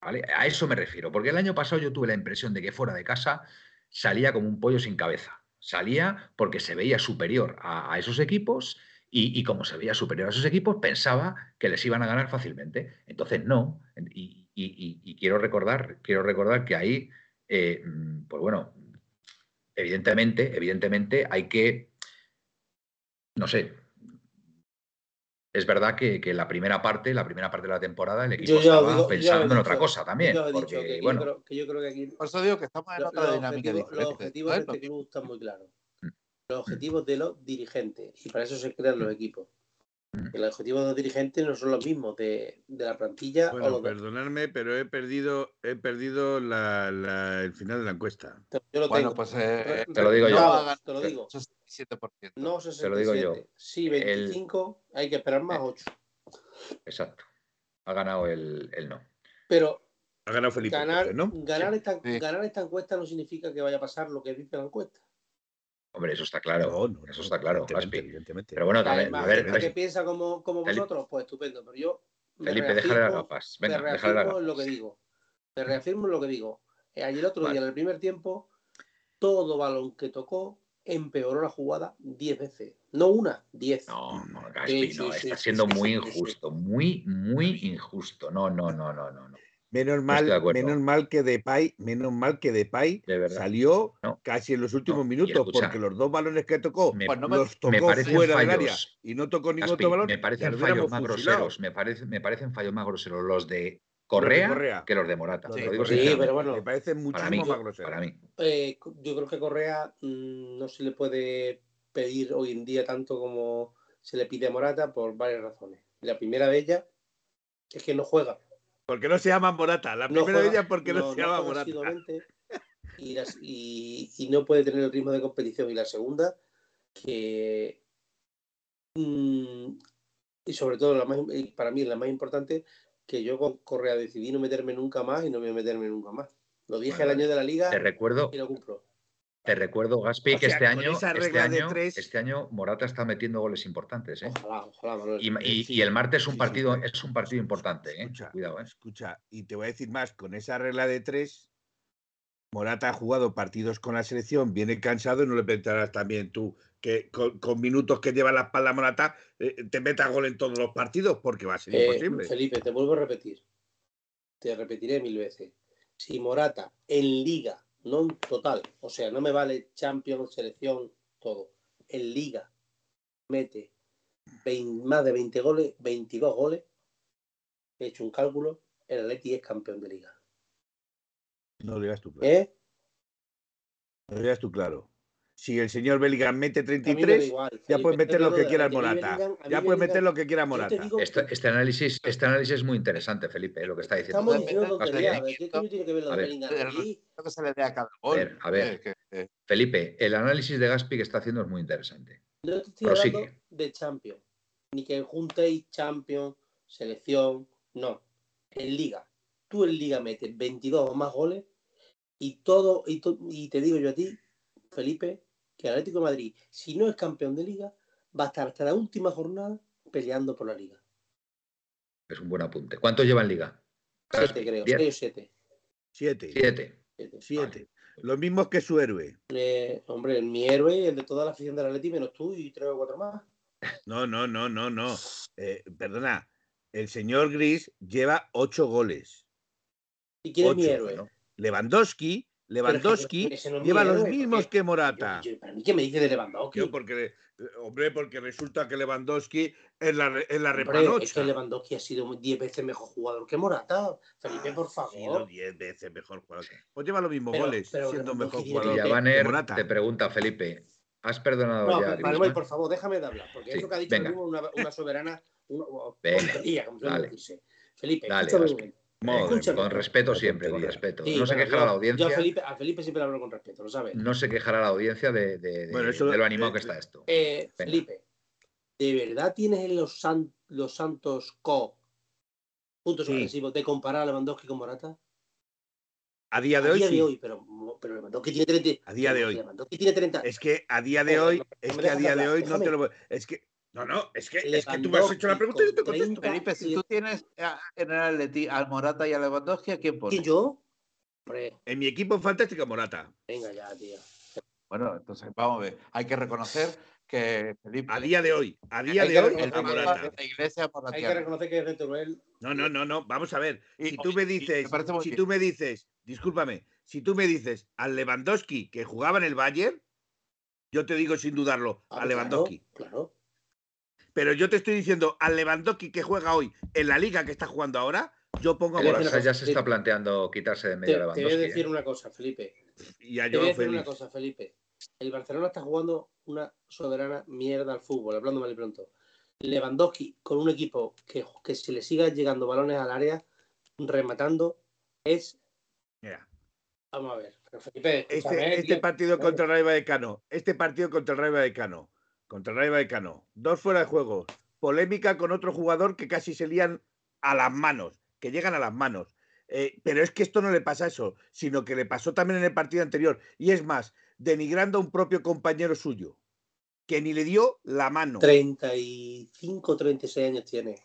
¿vale? A eso me refiero, porque el año pasado yo tuve la impresión de que fuera de casa salía como un pollo sin cabeza. Salía porque se veía superior a, a esos equipos y, y como se veía superior a esos equipos pensaba que les iban a ganar fácilmente. Entonces no. Y, y- y- y quiero recordar, quiero recordar que ahí, eh, mm, pues bueno, evidentemente, evidentemente hay que, no sé, es verdad que, que la primera parte, la primera parte de la temporada, el equipo estaba digo- pensando en otra cosa también. Yo he dicho porque, que, bueno, yo creo, que yo creo que aquí Por eso digo que estamos en lo- otra los, dinámica objetivos, los objetivos de este club están muy claros. Mm. Los objetivos de los dirigentes. Y para eso se crean los equipos. Mm. Y los objetivos de los dirigentes no son los mismos de, de la plantilla o Bueno, los de- perdonadme, pero he perdido, he perdido la- la- el final de la encuesta. Yo lo Bueno, tengo. pues eh, Te lo digo no yo. Te lo digo. 67%. No Te lo digo 67. yo. Sí, 25. Hay que esperar más Eh. 8. exacto. Ha ganado el, el no. Pero Ha ganado Felipe, ganar, entonces, ¿no? ganar, esta, Sí. ganar esta encuesta no significa que vaya a pasar lo que dice la encuesta. Hombre, eso está claro. No, no, eso está claro, evidentemente, Gaspi. evidentemente. Pero bueno, también, a ver, que piensa como, como Felipe. vosotros, pues estupendo. Pero yo me Felipe, déjale las reafirmo- gafas. me Venga, déjale las reafirmo gafas. en lo que digo. Me reafirmo en lo que digo. Eh, Ayer otro Vale. día, en el primer tiempo, todo balón que tocó empeoró la jugada 10 veces. No una, 10. No, no, Gaspi, Sí, no, sí, está sí, siendo sí, muy sí, sí, sí. injusto, muy, muy injusto. No, no, no, no, no, no. Menos mal, menos mal que Depay, menos mal que Depay De salió No. casi en los últimos minutos, escucha, porque los dos balones que tocó me- Pues no me- los me tocó parecen fuera del área fallos, y no tocó ningún Gaspi, otro balón. me parecen lo fallos más fusilado. groseros. Me, parece- me parecen fallos más groseros los de Correa, Correa. que los de Morata. Lo. Sí, pero bueno, Me parece muchísimo más grosero. para mí. eh, yo creo que Correa mm, no se le puede pedir hoy en día tanto como se le pide a Morata por varias razones. La primera de ellas es que no juega. Porque no se llama Morata. La No primera de ellas porque no, se llama Morata. y, las- y- y no puede tener el ritmo de competición. Y la segunda, que mm, y sobre todo la más, para mí la más importante, que yo con Correa decidí no meterme nunca más y no voy a meterme nunca más. Lo dije Bueno, el año de la liga Te recuerdo, y lo cumplo. Te recuerdo, Gaspi, O que sea, este año, este año, tres- este año Morata está metiendo goles importantes. ¿eh? Ojalá, ojalá, Manuel. Y, y- sí, y el martes es un sí, sí. partido, es un partido importante, ¿eh? Escucha, Cuidado, ¿eh? escucha, y te voy a decir más, con esa regla de tres, Morata ha jugado partidos con la selección, viene cansado y no le pensarás también tú que con, con minutos que lleva la espalda Morata eh, te meta gol en todos los partidos porque va a ser Eh, imposible. Felipe, te vuelvo a repetir. Te repetiré mil veces. Si Morata en liga, no en total, o sea, no me vale Champions, selección, todo. En liga mete 20 más de 20 goles, 22 goles. He hecho un cálculo. El Atleti es campeón de liga. No lo digas tú claro. ¿Eh? No lo digas tú claro. Si el señor Bellingham mete A mí me da 33, igual, ya puedes meter lo que de quieras Atleti. A mí Morata. Ya puedes meter lo que quiera Morata. Este, que este análisis, este análisis es muy interesante, Felipe, lo que está diciendo. estamos diciendo tonterías. ¿eh? ¿Qué coño tiene que ver lo A de ver, Bellingham aquí? que se le dé a cada gol. ver, a ver. eh, que- que- Felipe, el análisis de Gaspi que está haciendo es muy interesante. No te estoy Prosigue. hablando de Champions. Ni que juntéis Champions, selección. No. En Liga. Tú en Liga metes 22 o más goles y todo. Y, to- y te digo yo a ti, Felipe, que el Atlético de Madrid, si no es campeón de Liga, va a estar hasta la última jornada peleando por la Liga. Es un buen apunte. ¿Cuánto lleva en liga? Siete, creo. Diez. Seis o siete. Siete. Siete. Siete. Siete. Lo mismo que su héroe. Eh, hombre, mi héroe, el de toda la afición del Atlético, menos tú y tres o cuatro más. No, no, no, no, no. Eh, perdona. El señor Gris lleva ocho goles. ¿Y quién es mi Ocho, héroe? ¿no? Lewandowski, Lewandowski no lleva los héroe, mismos que Morata. Yo- yo- para mí, ¿qué me dice de Lewandowski? Yo porque, eh, hombre, porque resulta que Lewandowski es la, es la repanocha. es que Lewandowski ha sido 10 veces mejor jugador que Morata. Felipe, por Ha sido favor. diez veces mejor jugador. Pues lleva los mismos Pero- goles, pero siendo mejor jugador que- Morata. te pregunta, Felipe, ¿has perdonado No, ya Manuel, por favor, déjame de hablar, porque Sí, eso que ha dicho venga. una, una soberana una, Venga, dale. decirse. Felipe, Dale, con respeto siempre, con respeto. Sí, no se quejará la yo- audiencia. Yo a Felipe, a Felipe siempre hablo con respeto, lo sabes. No se quejará la audiencia de, de- de- Bueno, eso- de lo animado que eh, está esto. Eh. Felipe, ¿de verdad tienes en los, San- los Santos Co puntos Sí. ofensivos de comparar a Lewandowski con Morata? A día de a hoy día sí. de hoy, pero, pero Lewandowski tiene 30. A día de hoy. Lewandowski tiene 30. Es que a día de hoy, es que a día de hablar, hoy no te lo voy- Es que. No, no, es que, es que tú me has hecho la pregunta y yo te Lewandowski contesto. con Felipe, si tú tienes a- en el Atleti al Morata y a Lewandowski, ¿a quién ¿Y pones? yo? Hombre, En mi equipo fantástica Morata. venga ya, tío. Bueno, entonces vamos a ver. Hay que reconocer que Felipe. A día de hoy. A día Hay de que hoy, el que- Morata. de la iglesia Hay que reconocer que es de Teruel. No, no, no, no. Vamos a ver. Y- Si tú y- me y dices, me si bien. tú me dices, discúlpame, si tú me dices al Lewandowski que jugaba en el Bayern, yo te digo sin dudarlo, Ah, a Lewandowski. Claro, claro. Pero yo te estoy diciendo al Lewandowski que juega hoy en la liga que está jugando ahora, yo pongo a Te. Barça ya se está planteando quitarse de Te, medio a te voy a Lewandowski. decir ¿eh? una cosa, Felipe. Y a Te voy a decir una cosa, Felipe. El Barcelona está jugando una soberana mierda al fútbol, hablando mal y pronto. Lewandowski con un equipo que, que si le siga llegando balones al área, rematando, es. Mira, Vamos a ver. Felipe, este, este partido contra el Rayo Vallecano, este partido contra el Rayo Vallecano, contra Rayo Vallecano, dos fuera de juego, polémica con otro jugador que casi se lían a las manos, que llegan a las manos. Eh, pero es que esto no le pasa eso, sino que le pasó también en el partido anterior. Y es más, denigrando a un propio compañero suyo, que ni le dio la mano. 35, 36 años tiene.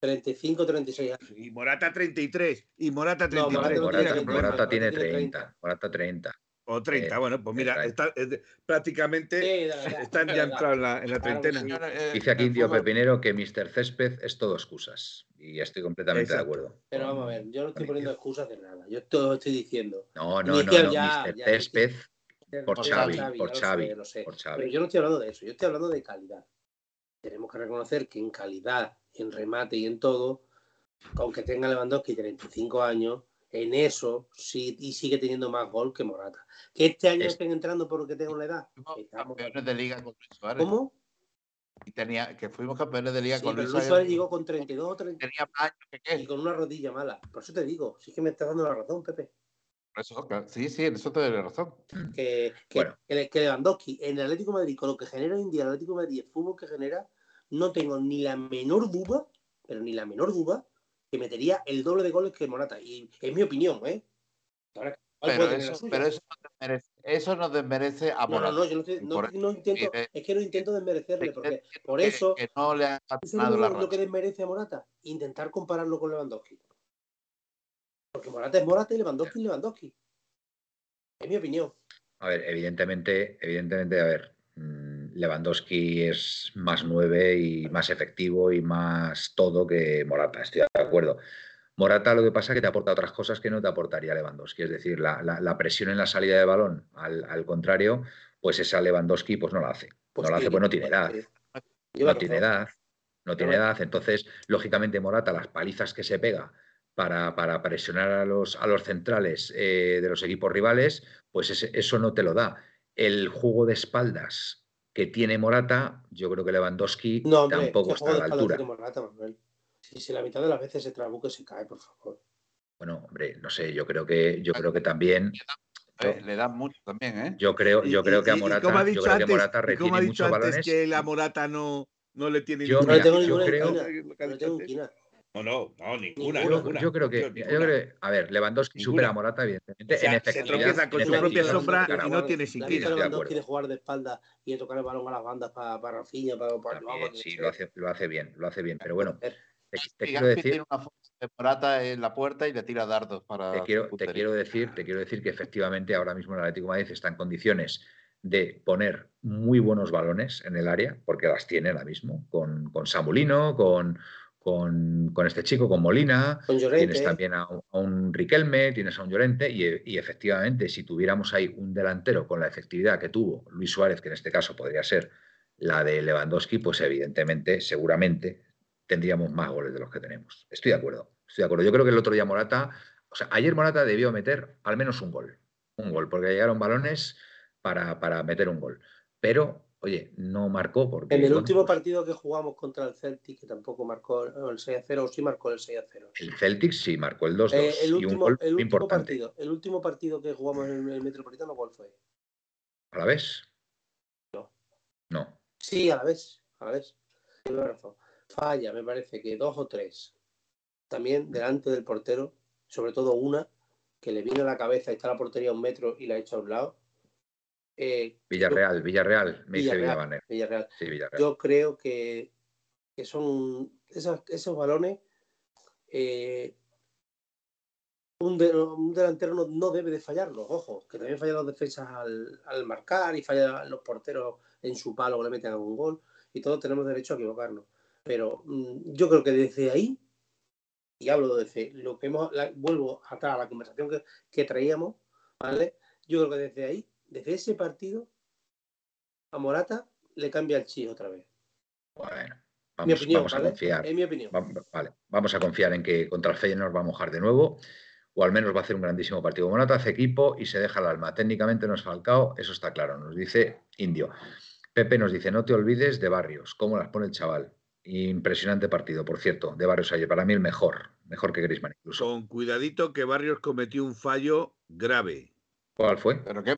35, 36 años. Y Morata 33, y Morata 33. Morata no Morata, problema. Morata tiene Morata tiene 30. Morata 30. O 30, Eh, bueno, pues mira, está prácticamente Sí, de verdad, están ya entrados en la, en treintena. eh, Dice aquí Indio fútbol- Pepinero que Mr. Césped es todo excusas. y estoy completamente de acuerdo. Pero vamos a ver, yo no estoy poniendo excusas de nada. Yo todo estoy diciendo. No, no, no, no, ya- Mr. ya- Césped por Por Xavi, Xavi, por Xavi, sé, lo sé. por Pero Xavi. yo no estoy hablando de eso, yo estoy hablando de calidad. Tenemos que reconocer que en calidad, en remate y en todo, aunque tenga Lewandowski 35 años, en eso sí y sigue teniendo más gol que Morata. Que este año Es- estén entrando porque tengo una edad. Fuimos Estamos- campeones de liga con Luis Suárez. ¿Cómo? Y tenía, que fuimos campeones de liga Sí, con pero Luis Luis Suárez. Suárez llegó con 32 o 30 Tenía más años que y qué. con una rodilla mala. Por eso te digo, sí que me estás dando la razón, Pepe. Por eso, sí, sí, en eso te doy razón. que, que, Bueno. que, que Lewandowski en el Atlético de Madrid, con lo que genera hoy en día el Atlético de Madrid, el fútbol que genera, no tengo ni la menor duda, pero ni la menor duda, que metería el doble de goles que Morata. Y es mi opinión, ¿eh? Ahora, ¿cuál Pero eso, suya? pero eso, no desmerece, eso no desmerece a no, Morata. no, no, yo no, no intento, es que no intento desmerecerle, porque Que- por eso, Que no le ha ¿tú sabes ganado la lo, lo que desmerece a Morata? Intentar compararlo con Lewandowski. Porque Morata es Morata y Lewandowski es Lewandowski. Es mi opinión. A ver, evidentemente, evidentemente, a ver, mm, Lewandowski es más nueve y más efectivo y más todo que Morata, estoy de acuerdo. Morata lo que pasa es que te aporta otras cosas que no te aportaría Lewandowski, es decir, la, la- la presión en la salida de balón, al, al contrario, pues esa Lewandowski pues no la hace. no la hace, pues no tiene edad. No tiene edad, no tiene edad. Entonces, lógicamente, Morata, las palizas que se pega para, para presionar a los, a los centrales eh, de los equipos rivales, pues ese- eso no te lo da. El juego de espaldas que tiene Morata, yo creo que Lewandowski No, hombre, tampoco ¿qué está a la altura. tiene Morata, Manuel? Si, si la mitad de las veces se trabuca se cae, por favor. Bueno, hombre, no sé, yo creo que, yo creo que también, Eh, Le dan mucho también, ¿eh? yo creo, yo Y- creo que a Morata, como ha yo dicho creo que Morata retiene ha dicho muchos antes balones. que la Morata no, no le tiene Yo, No le mira, tengo yo ninguna creo- inquina. No le tengo inquina. No, no, no, ninguna. Yo, ninguna, yo creo que, yo ninguna. creo que, a ver, Lewandowski Ninguna. supera a Morata, evidentemente, O sea, en se tropieza con su propia sombra y no tiene de Lewandowski de jugar de espalda y de tocar el balón a las bandas para, para Rafinha, para, para También, sí, lo hace, lo hace bien, lo hace bien. Pero bueno, te, te quiero decir, tiene una foto de Morata en la puerta y le tira dardos para. te quiero, te quiero decir, te quiero decir que efectivamente ahora mismo el Atlético de Madrid está en condiciones de poner muy buenos balones en el área, porque las tiene ahora mismo, con, con Samulino, con, con, con este chico, con Molina, Con tienes también a, un- a un Riquelme, tienes a un Llorente, y, y efectivamente, si tuviéramos ahí un delantero con la efectividad que tuvo Luis Suárez, que en este caso podría ser la de Lewandowski, pues evidentemente, seguramente tendríamos más goles de los que tenemos. Estoy de acuerdo, estoy de acuerdo. Yo creo que el otro día Morata, o sea, ayer Morata debió meter al menos un gol, un gol, porque llegaron balones para, para meter un gol. Pero, oye, no marcó porque... En el bueno, último partido que jugamos contra el Celtic, que tampoco marcó el 6 a 0, o sí marcó el 6 a 0. el Celtic sí marcó el 2-2 Eh, el y un último, gol el muy último importante. partido, el último partido que jugamos en el Metropolitano, ¿cuál fue? ¿A la vez? No. No. Sí, a la vez, a la vez. Falla, me parece que dos o tres. También delante del portero, sobre todo una, que le viene a la cabeza y está la portería a un metro y la echa a un lado. Eh, Villarreal, Villarreal, me dice Villarreal, Villabaner. Villarreal. Sí, Villarreal. Yo creo que, que son esas- esos balones. eh, un, de- un delantero no, no debe de fallarlos, ojo, que también fallan los defensas al, al marcar y fallan los porteros en su palo que le meten algún gol y todos tenemos derecho a equivocarnos. Pero mm, yo creo que desde ahí, y hablo desde lo que hemos, la- vuelvo atrás a la conversación que, que traíamos, ¿vale? Yo creo que desde ahí, desde ese partido, a Morata le cambia el chi otra vez. Bueno, Mi vamos, opinión, vamos a ¿vale? confiar. Es mi opinión. Va- Vale, vamos a confiar en que contra el Feyenoord va a mojar de nuevo, o al menos va a hacer un grandísimo partido. Morata hace equipo y se deja el alma. Técnicamente no es Falcao, eso está claro, nos dice Indio. Pepe nos dice, no te olvides de Barrios, cómo las pone el chaval. Impresionante partido, por cierto, de Barrios ayer. Para mí el mejor, mejor que Griezmann incluso. Con cuidadito que Barrios cometió un fallo grave. ¿Cuál fue? Pero qué.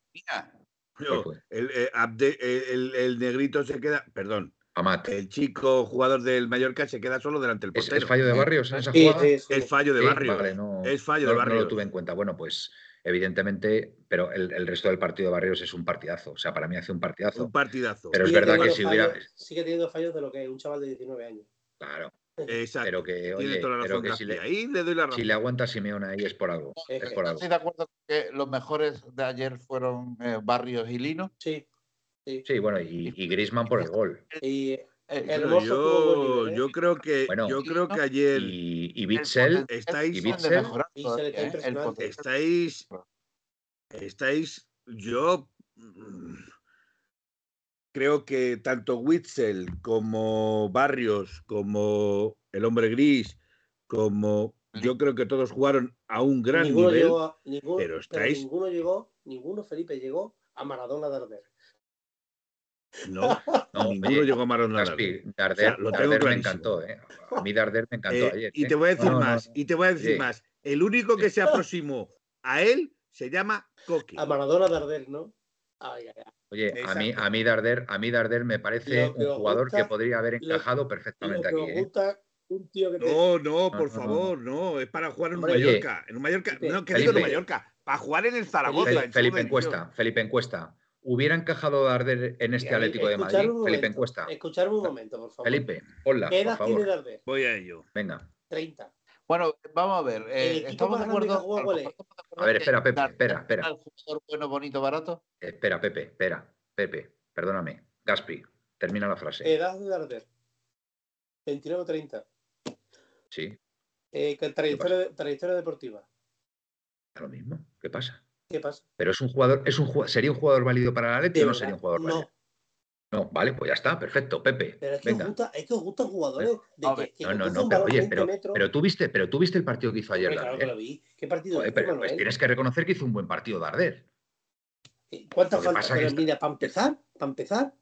El, eh, Abde- el- el negrito se queda, perdón, Amat. el chico jugador del Mallorca se queda solo delante del ¿Es, portero. es fallo de Barrios en esa Sí, jugada? sí, sí. Es fallo de Sí, Barrios. vale, no, es fallo no- de no Barrios. lo tuve en cuenta. Bueno, pues evidentemente, pero el, el resto del partido de Barrios es un partidazo. O sea, para mí hace un partidazo. Un partidazo. Pero es verdad que si hubiera- fallos- Sigue teniendo fallos de lo que es un chaval de 19 años. Claro, Exacto. pero que, Tiene oye, toda la razón. que si le, Ahí le doy la razón. si le aguanta a Simeone ahí es por algo. Es Es que- por ¿Estás algo. de acuerdo que los mejores de ayer fueron eh, Barrios y Lino? Sí. Sí, bueno, y, y Griezmann por el gol. Y Eh, El yo, nivel, ¿eh? yo creo que Bueno, yo creo que ayer Y, y el Bitzel, estáis- y Bitzel- ¿eh? Estáis estáis yo mm, creo que tanto Witzel como Barrios como el hombre gris como yo creo que todos jugaron a un gran ninguno nivel llegó a, ninguno, pero pero estáis- ninguno llegó, ninguno Felipe llegó a Maradona de Arder. no no, ninguno llegó a Maradona Darder, O sea, lo tengo Darder me encantó, ¿eh? A mí Darder me encantó Eh, ayer. y ¿eh? te voy a decir No, más no. y te voy a decir Sí. más el único que se aproximó a él se llama Coqui A Maradona de Arder, ¿no? Ay, ay, ay. Oye, a mí, a mí Darder, a mí Darder me parece un jugador gusta- que podría haber encajado Lo perfectamente que aquí. os ¿eh? gusta un tío que te... No, no, por no, favor, no. Es para jugar en un Mallorca. En un Mallorca. Felipe, No, que digo en. Mallorca. Para jugar en el Zaragoza. En Felipe Encuesta. Felipe Encuesta. ¿Hubiera encajado Darder en este Atlético de Madrid? Felipe Encuesta. Escuchadme un momento, por favor. Felipe, ponla, ¿Qué por edad tiene favor. Darder? Voy a ello. Venga. 30. Bueno, vamos a ver. eh, ¿Estamos de acuerdo? estamos de acuerdo A ver, espera, Pepe, espera, espera. era el jugador bueno, bonito, barato? Espera, Pepe, espera. Pepe, perdóname. Gaspi, termina la frase. Edad de Darder. 29 o 30. Sí, Eh, trayectoria, trayectoria deportiva. lo mismo. ¿Qué pasa? ¿Qué pasa? Pero es un jugador, es un ¿sería un jugador válido para el Atleti ¿De o no sería un jugador válido? No, No, vale, pues ya está, perfecto, Pepe. pero es que, os Venga. gusta, es que os gustan jugadores de que, ver, que No, no, no, pero oye, 20 pero, metros. pero tú viste, pero tú viste el partido que hizo ayer claro que lo vi. ¿Qué partido hizo, pero, pues tienes que reconocer que hizo un buen partido Darder. Eh, ¿Cuántas faltas? Pero está- mira, para empezar, para empezar,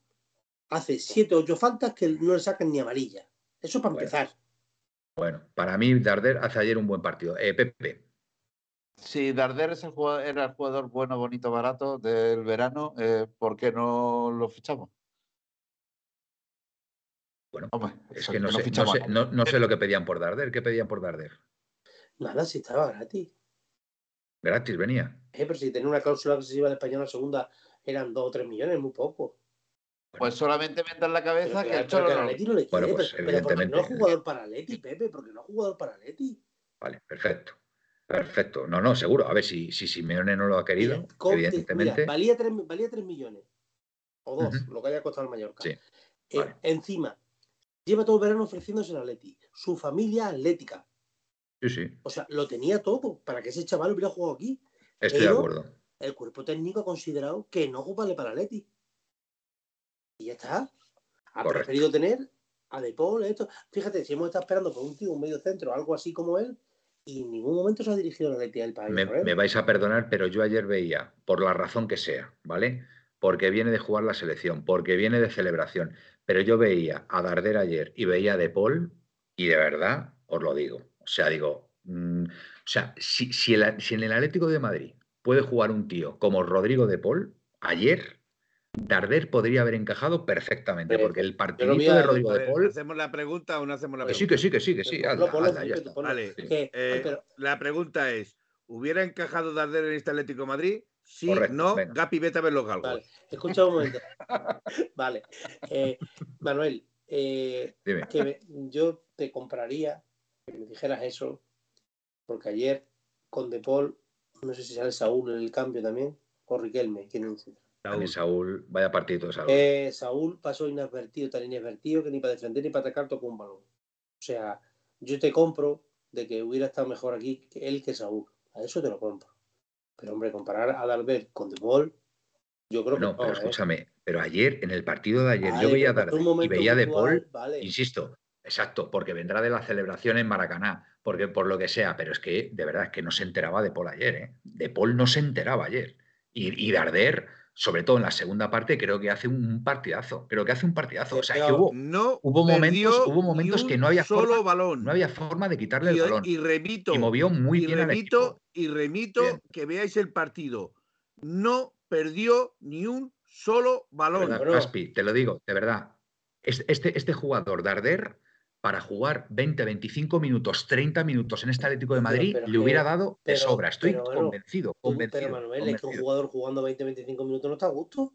hace 7 o 8 faltas que no le sacan ni amarilla. Eso para Bueno. empezar. Bueno, para mí Darder hace ayer un buen partido. Eh, Pepe, Si Darder es el jugador, era el jugador bueno, bonito, barato del verano, eh, ¿por qué no lo fichamos? Bueno, Hombre, es que no sé, no, fichamos sé, a no, no sé lo que pedían por Darder. ¿Qué pedían por Darder? Nada, si estaba gratis. Gratis venía. Eh, pero si tenía una cláusula que se iba de español a segunda, eran 2 o 3 millones, muy poco. Pues solamente me en la Pero cabeza que, que el pero Cholo que Atleti no le quiere, Bueno, pues, pero, pero porque no es evidentemente. jugador para Atleti, Pepe, porque no es jugador para Atleti. Vale, perfecto. Perfecto. No, no, seguro. A ver si, si Simeone no lo ha querido, Mira, Conte, evidentemente. mira, valía 3 valía tres millones. O 2, Ujú. lo que haya costado el Mallorca. Sí, Eh, vale. Encima, lleva todo el verano ofreciéndose el Atleti. Su familia atlética. Sí, sí. O sea, lo tenía todo para que ese chaval hubiera jugado aquí. Estoy de acuerdo. El cuerpo técnico ha considerado que no vale para Atleti. Y ya está. Ha Correcto. preferido tener a De Paul, esto. Fíjate, si hemos estado esperando por un tío, un medio centro, algo así como él, y en ningún momento se ha dirigido a él para ir Me, por él. me vais a perdonar, pero yo ayer veía, por la razón que sea, ¿vale? Porque viene de jugar la selección, porque viene de celebración, pero yo veía a Darder ayer y veía a De Paul, y de verdad os lo digo. O sea, digo, mm, o sea, si, si, el- si en el Atlético de Madrid puede jugar un tío como Rodrigo De Paul, ayer Darder podría haber encajado perfectamente, porque el a- de Rodrigo de Paul. ¿Hacemos la pregunta o no hacemos la Que pregunta? sí, que sí, que sí, que sí. Hazla, hazla, ya está. Vale. Que- Eh, pero- La pregunta es: ¿hubiera encajado Darder en este Atlético de Madrid? Sí, Correcto, no, venga. Gapi, vete a ver los galgos. Vale, escucha un momento. vale. Eh, Manuel, eh, Dime. que me- yo te compraría que me dijeras eso, porque ayer con De Paul, no sé si sale Saúl en el cambio también, o Riquelme, quién es. También Saúl, vaya partido de Saúl. Eh, Saúl pasó inadvertido, tan inadvertido que ni para defender ni para atacar tocó un balón. O sea, yo te compro de que hubiera estado mejor aquí que él que Saúl. A eso te lo compro. Pero hombre, comparar a Dalbert con De Paul, yo creo No, que pero no, ¿eh? escúchame, pero ayer, en el partido de ayer, yo veía a pero Darder y veía de Paul, vale. insisto, exacto, porque vendrá de la celebración en Maracaná, porque por lo que sea, pero es que de verdad es que no se enteraba de Paul ayer, ¿eh? De Paul no se enteraba ayer. Y, y Darder, sobre todo en la segunda parte, creo que hace un partidazo, creo que hace un partidazo. O sea, que hubo, No Hubo momentos- hubo momentos que no había solo forma- balón. no había forma de quitarle el balón. y remito, Y movió muy y bien al remito, equipo. y remito Bien. que veáis el partido. No perdió ni un solo balón. verdad, te lo digo, de verdad. Es- Este, este jugador, Darder, para jugar 20, 25 minutos, 30 minutos en este Atlético de Madrid, pero le hubiera dado de pero- sobra. Estoy convencido, convencido. pero Manuel, es que un convencido. jugador jugando 20-25 minutos no está a gusto.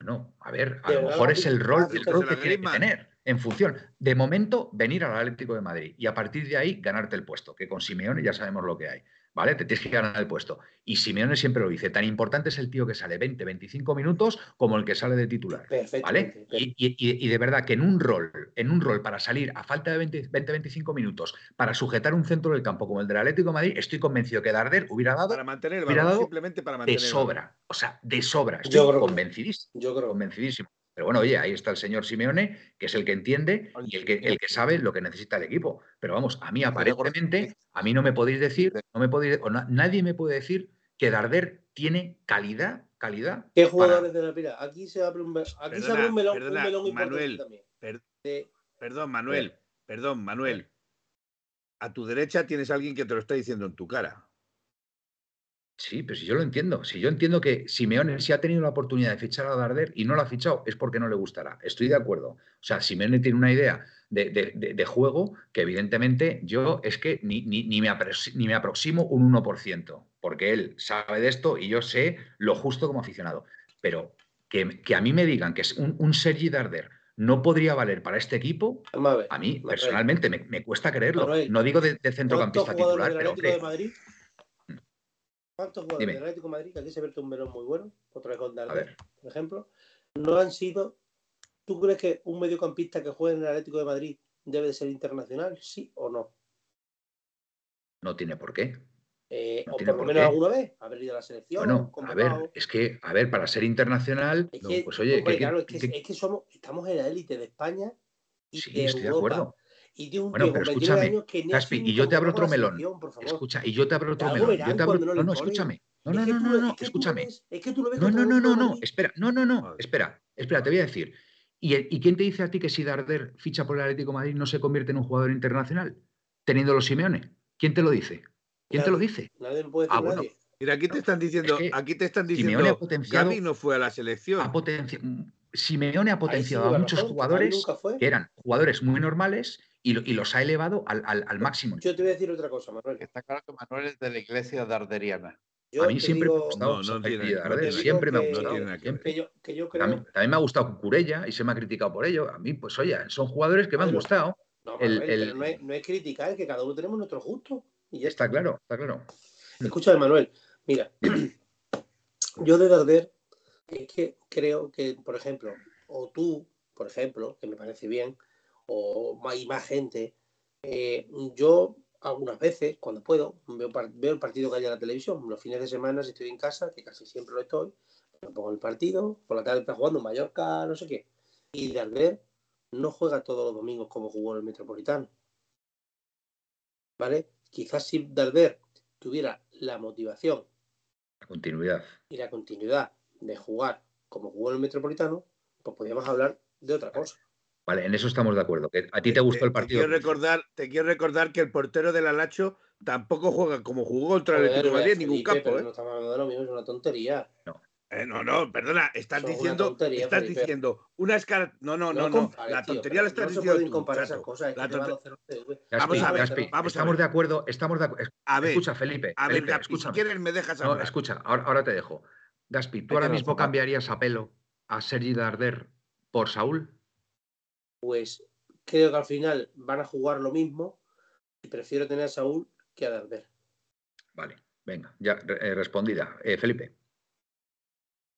No, a ver, a De lo verdad, mejor es el rol, el rol que tiene que tener en función. De momento, venir al Atlético de Madrid y a partir de ahí ganarte el puesto, que con Simeone ya sabemos lo que hay. ¿Vale? Te tienes que ganar el puesto. Y Simeone siempre lo dice, tan importante es el tío que sale 20, 25 minutos como el que sale de titular, ¿vale? Y, de verdad que en un rol, en un rol para salir a falta de 20, 25 minutos, para sujetar un centro del campo como el del Atlético de Madrid, estoy convencido que Darder hubiera dado, para mantener simplemente para mantener de sobra, o sea, de sobra. Estoy convencidísimo, yo creo. convencidísimo. Pero bueno, oye, ahí está el señor Simeone, que es el que entiende y el que, el que sabe lo que necesita el equipo. Pero vamos, a mí aparentemente, a mí no me podéis decir, no me podéis, o nadie me puede decir que Darder tiene calidad, calidad. ¿Qué jugadores de la pira? Aquí se abre un, aquí se abre un melón, perdona, Manuel, Perdón, Manuel, perdón, Manuel. A tu derecha tienes a alguien que te lo está diciendo en tu cara. Sí, pero si yo lo entiendo. Si yo entiendo que Simeone, si ha tenido la oportunidad de fichar a Darder y no lo ha fichado, es porque no le gustará. Estoy de acuerdo. O sea, Simeone tiene una idea de, juego que evidentemente yo es que ni, ni, me, aproximo un 1%, porque él sabe de esto y yo sé lo justo como aficionado. Pero que, a mí me digan que es un, Sergi Darder no podría valer para este equipo, a mí personalmente me, cuesta creerlo. No digo de, centrocampista titular, pero ¿Cuántos jugadores del Atlético de Madrid, que aquí se vierte un melón muy bueno, otra vez con Darder, por ejemplo, no han sido. ¿Tú crees que un mediocampista que juegue en el Atlético de Madrid debe de ser internacional? ¿Sí o no? No tiene por qué. Eh, o por lo menos alguna vez haber ido a la selección. Bueno, a ver, es que, a ver, para ser internacional, pues oye, claro, es, que, somos, estamos en la élite de España y sí, de estoy de acuerdo y bueno, pero escúchame, Caspi, y yo te abro otro melón. Escucha, y yo te abro otro melón. Yo te abro... No, no, escúchame. No, no, no, no, no, escúchame. No, no, no, no, no, espera, no, no, no, espera, espera, te voy a decir. ¿Y, ¿Y quién te dice a ti que si Darder ficha por el Atlético de Madrid no se convierte en un jugador internacional? Teniendo los Simeone. ¿Quién te lo dice? ¿Quién te lo dice? Nadie lo puede decir ah, nadie. Mira, aquí te están diciendo, aquí te están diciendo, Gaby no fue a la selección. Ha Simeone ha potenciado a muchos jugadores que eran jugadores muy normales y, los ha elevado al, máximo. Yo te voy a decir otra cosa, Manuel. Está claro que Manuel es de la iglesia darderiana. a mí siempre me ha gustado. No, no siempre me ha gustado. también, me ha gustado Curella y se me ha criticado por ello. A mí, pues oye, son jugadores que me han gustado. No, el, no, es, no, es, criticar, es que cada uno tenemos nuestro gusto. Y ya está. claro, está claro. Escucha, Manuel, mira, yo de Darder es que creo que, por ejemplo, o tú, por ejemplo, que me parece bien, o hay más gente. Eh, yo algunas veces, cuando puedo, veo, veo, el partido que hay en la televisión. Los fines de semana, si estoy en casa, que casi siempre lo estoy, me pongo el partido, por la tarde está jugando Mallorca, no sé qué. Y Darder no juega todos los domingos como jugó en el Metropolitano. ¿Vale? Quizás si Darder tuviera la motivación. La continuidad. Y la continuidad de jugar como jugó en el Metropolitano, pues podríamos hablar de otra cosa. Vale, en eso estamos de acuerdo. Que a ti te gustó el partido. Te quiero, recordar, te quiero recordar que el portero del Alacho tampoco juega como jugó contra el Atlético de Madrid en ningún campo. ¿eh? No estamos hablando de lo mismo, es una tontería. No. Eh, no, no, perdona, estás diciendo, estás diciendo una escala. No, no, no, no. la tontería la estás diciendo. No comparar esas cosas. vamos a ver, vamos estamos de acuerdo, estamos de acuerdo. A ver, escucha, Felipe. A ver, si quieres me dejas hablar. No, escucha, ahora, ahora te dejo. Gaspi, ¿tú ahora mismo cambiarías a pelo a Sergi Darder por Saúl? Pues creo que al final van a jugar lo mismo y prefiero tener a Saúl que a Darder. Vale, venga, ya eh, respondida. Eh, Felipe.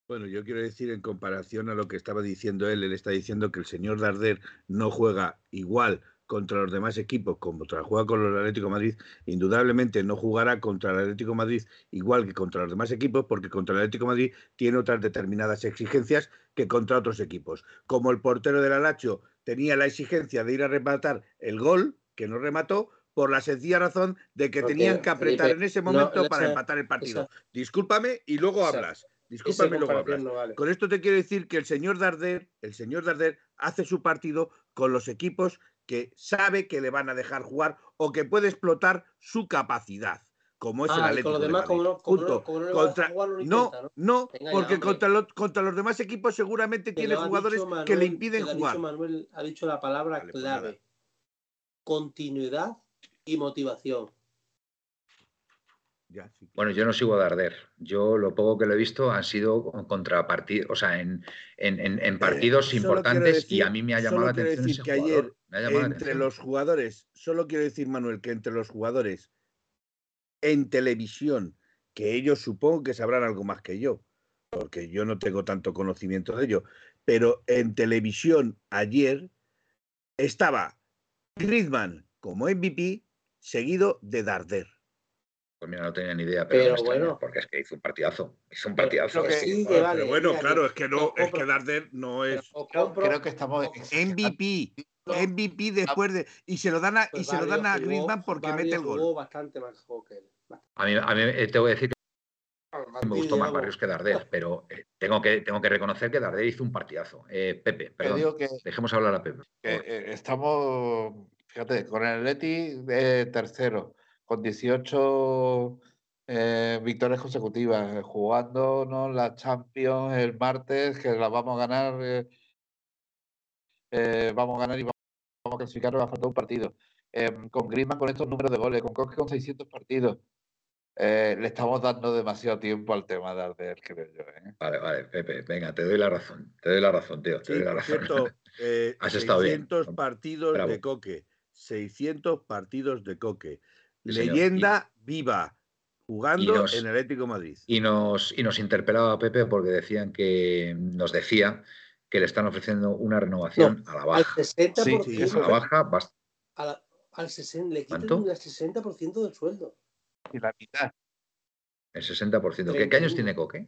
Bueno, yo quiero decir en comparación a lo que estaba diciendo él, él está diciendo que el señor Darder no juega igual contra los demás equipos, como juega con los Atlético de Madrid, indudablemente no jugará contra el Atlético de Madrid igual que contra los demás equipos, porque contra el Atlético de Madrid tiene otras determinadas exigencias que contra otros equipos. Como el portero del Alacho tenía la exigencia de ir a rematar el gol, que no remató, por la sencilla razón de que tenían que apretar en ese momento para empatar el partido. Discúlpame y luego hablas. Discúlpame y luego hablas. Con esto te quiero decir que el señor Darder, el señor Darder hace su partido con los equipos que sabe que le van a dejar jugar o que puede explotar su capacidad como es el ah, Atlético con los demás, Como no, contra, no, no, porque contra, los demás equipos seguramente tiene jugadores que le impiden jugar. Manuel ha dicho la palabra pues clave: continuidad y motivación. Bueno, yo no sigo a Darder. Yo lo poco que lo he visto han sido contra partidos, o sea, en, eh, partidos importantes y a mí me ha llamado la atención ese que ayer entre los jugadores, solo quiero decir, Manuel, que entre los jugadores en televisión, que ellos supongo que sabrán algo más que yo, porque yo no tengo tanto conocimiento de ello, pero en televisión ayer estaba Griezmann como MVP seguido de Darder. Pues mira, no tenía ni idea, pero, Pero me extraña, bueno. porque es que hizo un partidazo. Hizo un partidazo. pero sí, vale, pero bueno, mira, claro, es que no, es que Darder no es Creo, compro- creo que estamos MVP. MVP después de. Y se lo dan a, pues y se lo dan a Griezmann porque mete el gol. jugó bastante más. A mí, a mí eh, te voy a decir que me gustó más. Barrios que Darder, pero eh, tengo, que, tengo que reconocer que Darder hizo un partidazo. Eh, Pepe, perdón. digo que, Dejemos hablar a Pepe. que, eh, estamos, fíjate, con el Atleti de tercero, con 18 eh, victorias consecutivas, eh, jugándonos la Champions el martes, que la vamos a ganar, eh, eh, vamos a ganar y vamos a clasificar, nos va a faltar un partido. Em, con Griezmann con estos números de goles, con Coque con 600 partidos. Eh, le estamos dando demasiado tiempo al tema de Arder, creo yo. ¿eh? Vale, vale, Pepe, venga, te doy la razón. Te doy la razón, tío. Te Sí, doy la razón. cierto, eh, Has estado bien. 600 partidos Bravo. de Coque. 600 partidos de Coque. Sí, señor. Leyenda viva, jugando nos- en el Atlético de Madrid. Y nos, y nos interpelaba Pepe porque decían que nos decía que le están ofreciendo una renovación a la Al baja. 60%, sí, es a la baja bast- a la- al 60, le quitan ¿Cuánto? el 60% del sueldo. Y la mitad. el 60%. ¿Qué, qué años 31. tiene Coque?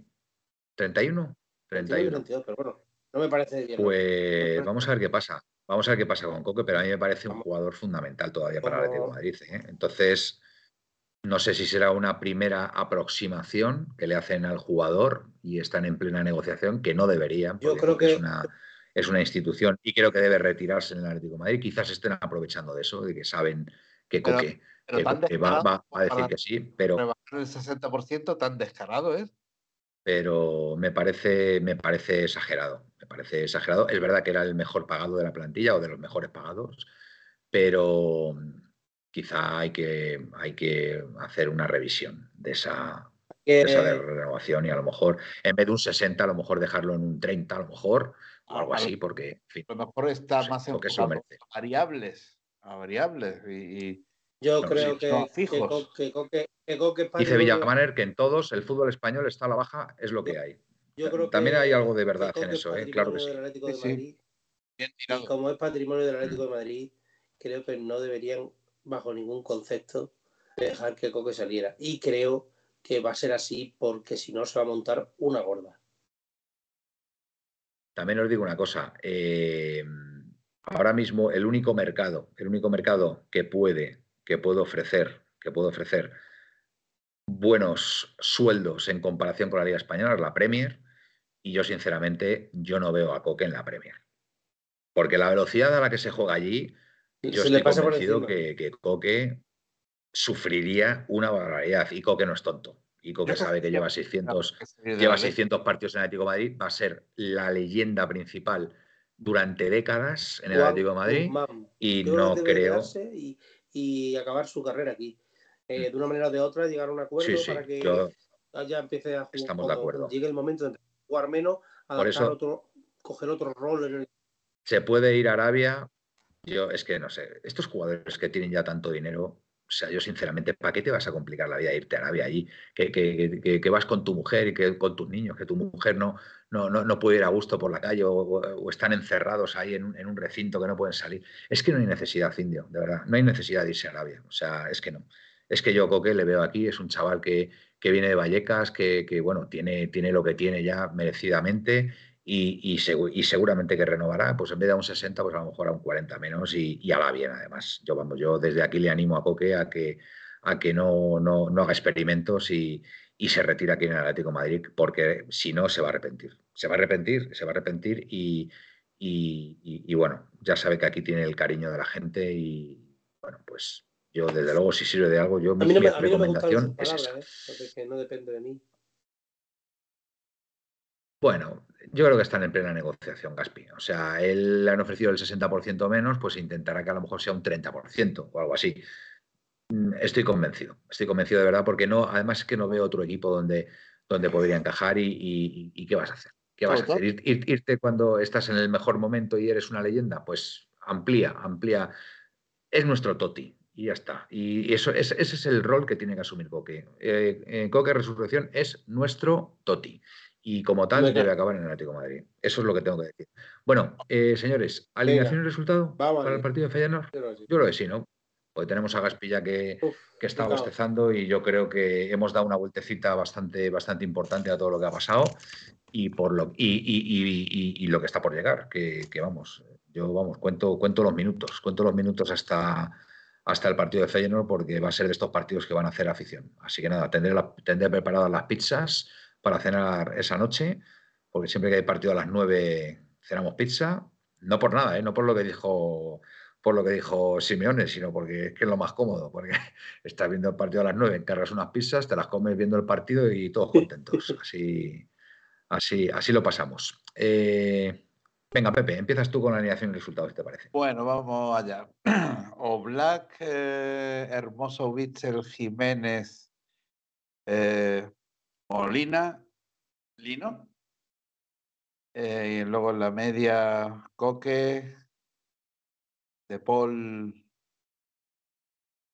¿31? 31. 32, pero bueno, no me parece bien. ¿no? Pues vamos a ver qué pasa. Vamos a ver qué pasa con Coque, pero a mí me parece un jugador fundamental todavía para el Atlético de Madrid. ¿eh? Entonces, no sé si será una primera aproximación que le hacen al jugador y están en plena negociación, que no deberían, Yo creo que- es una, es una institución y creo que debe retirarse en el Atlético de Madrid. Quizás estén aprovechando de eso, de que saben que Pero- Coque, Pero que tan Coque va, a decir que sí, pero el 60%, tan descarado es. pero me parece, me parece exagerado. Parece exagerado. Es verdad que era el mejor pagado de la plantilla o de los mejores pagados, pero quizá hay que, hay que hacer una revisión de esa, de esa renovación y a lo mejor, en vez de un 60, a lo mejor dejarlo en un 30, a lo mejor, o A- algo así, porque, en fin, A lo mejor está más porque se lo enfocado merece. a variables. A variables. Y, y- yo no, creo sí, que, no, que, que que dice Villamaner que en todos el fútbol español está a la baja, es lo que hay. Yo creo también que- hay algo de verdad en es eso, ¿eh? Claro que sí. del Atlético Sí, de sí. Madrid, bien Y como es patrimonio del Atlético de Madrid, creo que no deberían, bajo ningún concepto, dejar que Coque saliera. Y creo que va a ser así porque si no se va a montar una gorda. También os digo una cosa. eh, ahora mismo el único mercado, el único mercado que puede, que puede ofrecer, que puede ofrecer buenos sueldos en comparación con la Liga Española es la Premier. Y yo, sinceramente, yo no veo a Coque en la Premier. Porque la velocidad a la que se juega allí, yo se le estoy pasa convencido que, que Coque sufriría una barbaridad. Y Coque no es tonto. Y Coque sabe que lleva 600, que salir de lleva la ley. 600 partidos en Atlético de Madrid, va a ser la leyenda principal durante décadas en el Atlético de Madrid y no creo, Y, y acabar su carrera aquí. Eh, de una manera o de otra, llegar a un acuerdo sí, sí, para que yo ya empiece a jugar. Estamos de acuerdo. Llegue el momento de jugar menos, adaptar eso- otro, coger otro rol en el se puede ir a Arabia, yo es que no sé, estos jugadores que tienen ya tanto dinero, o sea, yo sinceramente, ¿para qué te vas a complicar la vida irte a Arabia allí? Que, que- que- que vas con tu mujer y que con tus niños, que tu mujer no, no, no, no puede ir a gusto por la calle o, o están encerrados ahí en un, en un recinto que no pueden salir. Es que no hay necesidad, Indio, de verdad, no hay necesidad de irse a Arabia, o sea, es que no. Es que yo Coque le veo aquí, es un chaval que, que viene de Vallecas, que, que, bueno, tiene, tiene lo que tiene ya merecidamente y, y, y seguramente que renovará, pues en vez de a un 60, pues a lo mejor a un 40 menos y, y hará bien además. Yo, vamos, yo desde aquí le animo a Coque a que, a que no, no, no haga experimentos y, y se retire aquí en el Atlético Madrid, porque si no se va a arrepentir. Se va a arrepentir, se va a arrepentir y, y- y, bueno, ya sabe que aquí tiene el cariño de la gente y bueno, pues yo desde luego si sirve de algo, yo mi, no me, mi no recomendación esas es esa. ¿eh? porque es que no depende de mí. Bueno, yo creo que están en plena negociación, Gaspi. O sea, él le han ofrecido el 60% menos, pues intentará que a lo mejor sea un 30% o algo así. Mm, Estoy convencido, estoy convencido de verdad, porque no, además es que no veo otro equipo donde, donde podría encajar y, y- y ¿qué vas a hacer? ¿Qué vas a hacer? Ir- ir- irte cuando estás en el mejor momento y eres una leyenda, pues amplía, amplía. Es nuestro Toti Y ya está. Y eso, ese, ese es el rol que tiene que asumir Coque. Eh, eh, Coque Resurrección es nuestro Toti. Y como tal, Venga. debe acabar en el Atlético de Madrid. Eso es lo que tengo que decir. Bueno, eh, señores, ¿alineación y resultado Vamos para el partido de Feyenoord? Yo creo que sí. Yo creo que sí, ¿no? Porque tenemos a Gaspilla que, Uf, que está bostezando y yo creo que hemos dado una vueltecita bastante, bastante importante a todo lo que ha pasado y por lo y, y- y- y- y lo que está por llegar, que, que vamos, yo vamos, cuento, cuento los minutos, cuento los minutos hasta, hasta el partido de Feyenoord porque va a ser de estos partidos que van a hacer afición. Así que nada, tendré, la- tendré preparadas las pizzas para cenar esa noche, porque siempre que hay partido a las 9 cenamos pizza, no por nada, ¿eh? no por lo que dijo por lo que dijo Simeone, sino porque es que es lo más cómodo, porque estás viendo el partido a las 9, encargas unas pizzas, te las comes viendo el partido y todos contentos. Así, así, así lo pasamos. Eh, venga, Pepe, empiezas tú con la alineación y resultados, ¿te parece? Bueno, vamos allá. O Black, eh, Hermoso Bitzel, Jiménez, eh, Molina, Lino. Eh, y luego en la media, Coque, De Paul,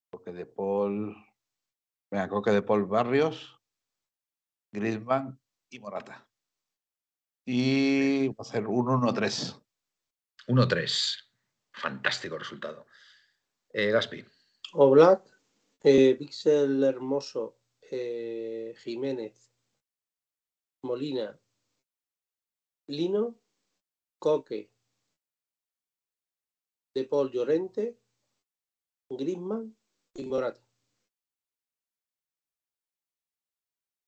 Coque de Paul, venga, Coque de Paul Barrios, Griezmann y Morata. Y va a ser un 1-3. 1-3. Fantástico resultado. Eh, Gaspi, Oblak, eh, Pixel Hermoso, eh, Jiménez, Molina, Lino, Coque, De Paul Llorente, Griezmann y Morata.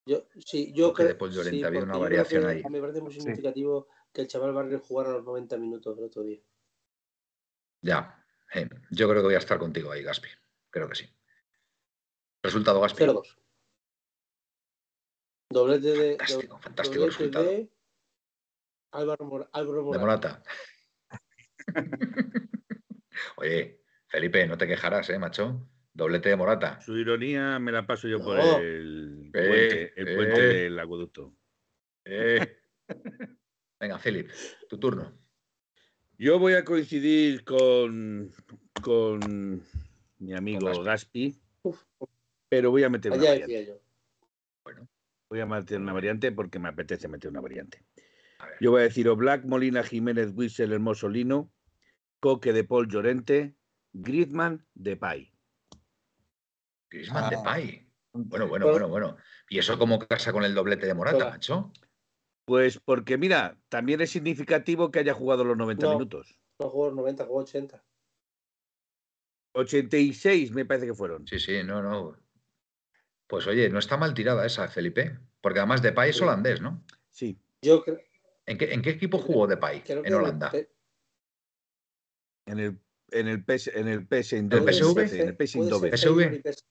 Yo, sí, yo creo De Paul, Llorente, sí, había una variación que ahí. Me parece muy Sí. significativo que el chaval Barrio jugara los 90 minutos el otro día. ya. eh, yo creo que voy a estar contigo ahí, Gaspi. Creo que sí. Resultado, Gaspi. 0-2. Doblete de, Fantástico, fantástico doblete resultado. de Álvaro, Mor- Álvaro De Morata. Morata. Oye, Felipe, no te quejarás, ¿eh, macho? Doblete de Morata. Su ironía me la paso yo por el Eh, puente, el puente eh. del acueducto. Eh. Venga, Philip, tu turno. Yo voy a coincidir con, con mi amigo Gaspi. Pero voy a meter una allá variante. decía yo. Voy a meter una variante porque me apetece meter una variante. Yo voy a decir Black, Molina, Jiménez, Wissel, Hermoso, Lino, Coque de Paul, Llorente, Griezmann, Depay. Griezmann Ah. Depay. Bueno, bueno, Bueno. bueno, bueno. ¿Y eso cómo casa con el doblete de Morata, Hola. macho? Pues porque, mira, también es significativo que haya jugado los 90 No. minutos. No jugó los 90, jugó 80. 86 me parece que fueron. Sí, sí, no, no. Pues oye, no está mal tirada esa, Felipe. Porque además Depay es holandés, ¿no? Sí. Yo creo, ¿En qué, en qué equipo jugó Depay creo que en Holanda? En el, en el PS, en el PS ¿El Eindhoven, PSV? En el PS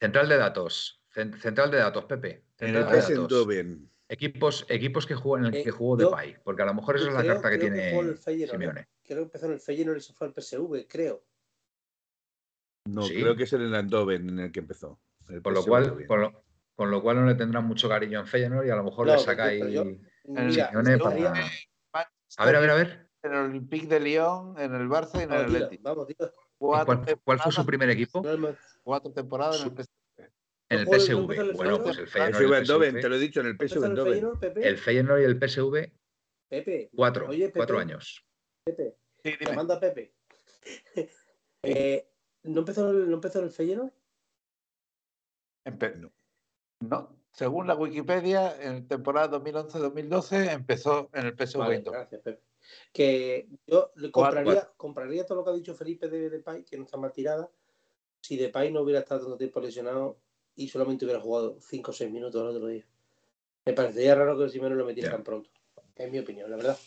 Central de datos. Cen- Central de datos, Pepe. En el Central de datos. Eindhoven. Equipos, equipos que juegan en el Eh, que jugó yo- Depay. Porque a lo mejor esa es la carta que tiene Feyenoord, ¿eh? Simeone. Creo que empezó en el Feyenoord y se fue al PSV, creo. No, Sí. creo que es en el Eindhoven en el que empezó. El Con lo, cual, con, lo, con lo cual no le tendrán mucho cariño en Feyenoord y a lo mejor le Mira, Simeone para- A ver, a ver, a ver. En el Olympique de Lyon, en el Barça y en el Vamos, Atlético. vamos, dilo. Cuatro ¿Cuál, cuál fue su primer equipo? Cuatro temporadas en el PSV. En el PSV. Bueno, pues el PSV Feyenoord, y el Eindhoven, PSV, te lo he dicho, en el PSV ¿Empezó en el el Feyenoord y el PSV, Pepe. cuatro, Oye, Pepe, cuatro años. Pepe, Sí, te dime. manda Pepe. Eh, ¿no, empezó el, ¿No empezó en el Feyenoord? Empe- No. no. Según la Wikipedia, en temporada 2011-2012 empezó en el PSV Vale, Eindhoven. gracias, Pepe. Que yo compraría, compraría todo lo que ha dicho Felipe de Depay, que no está mal tirada, si Depay no hubiera estado tanto tiempo lesionado y solamente hubiera jugado 5 o 6 minutos el otro día. Me parecería raro que el Simeone lo metiera tan pronto. Es mi opinión, la verdad.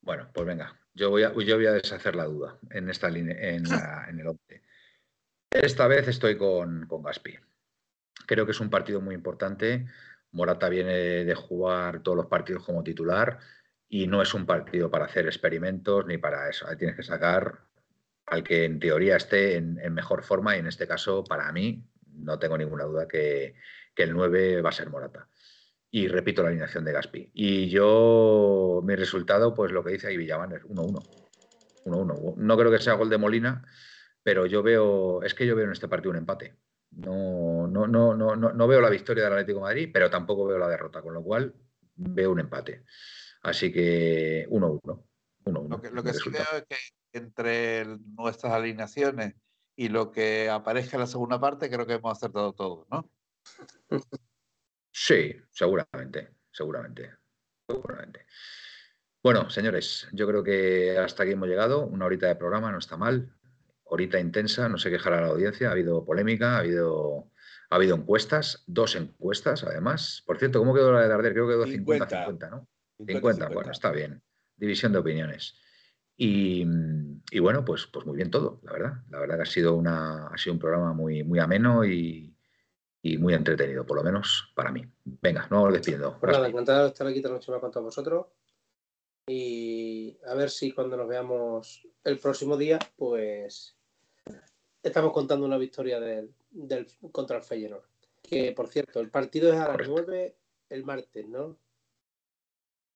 Bueno, pues venga, yo voy a, yo voy a deshacer la duda en esta línea, en, la- en el 11. Esta vez estoy con, con Gaspi. Creo que es un partido muy importante. Morata viene de jugar todos los partidos como titular y no es un partido para hacer experimentos ni para eso. Ahí tienes que sacar al que en teoría esté en, mejor forma y en este caso, para mí, no tengo ninguna duda que, que el 9 va a ser Morata. Y repito la alineación de Gaspi. Y yo, mi resultado, pues lo que dice ahí Villavan es 1-1. 1-1. No creo que sea gol de Molina, pero yo veo, es que yo veo en este partido un empate. No, no, no, no, no veo la victoria del Atlético de Madrid, pero tampoco veo la derrota, con lo cual veo un empate. Así que 1-1. Lo que, lo que sí veo es que entre nuestras alineaciones y lo que aparezca en la segunda parte, creo que hemos acertado todo, ¿no? Sí, seguramente, seguramente, seguramente. Bueno, señores, yo creo que hasta aquí hemos llegado. Una horita de programa, no está mal. Horita intensa, no se quejará la audiencia. Ha habido polémica, ha habido, ha habido encuestas, dos encuestas además. Por cierto, ¿cómo quedó la de Darder? Creo que quedó 50-50, ¿no? 50, bueno, está bien. División de opiniones. Y, bueno, pues, pues muy bien todo, la verdad. La verdad que ha sido, una, ha sido un programa muy, muy ameno y, muy entretenido, por lo menos para mí. Venga, no os despido. Pues nada, encantado de estar aquí esta noche con todos vosotros. Y a ver si cuando nos veamos el próximo día, pues estamos contando una victoria del, contra el Feyenoord. Que por cierto, el partido es a las 9 el martes, ¿no?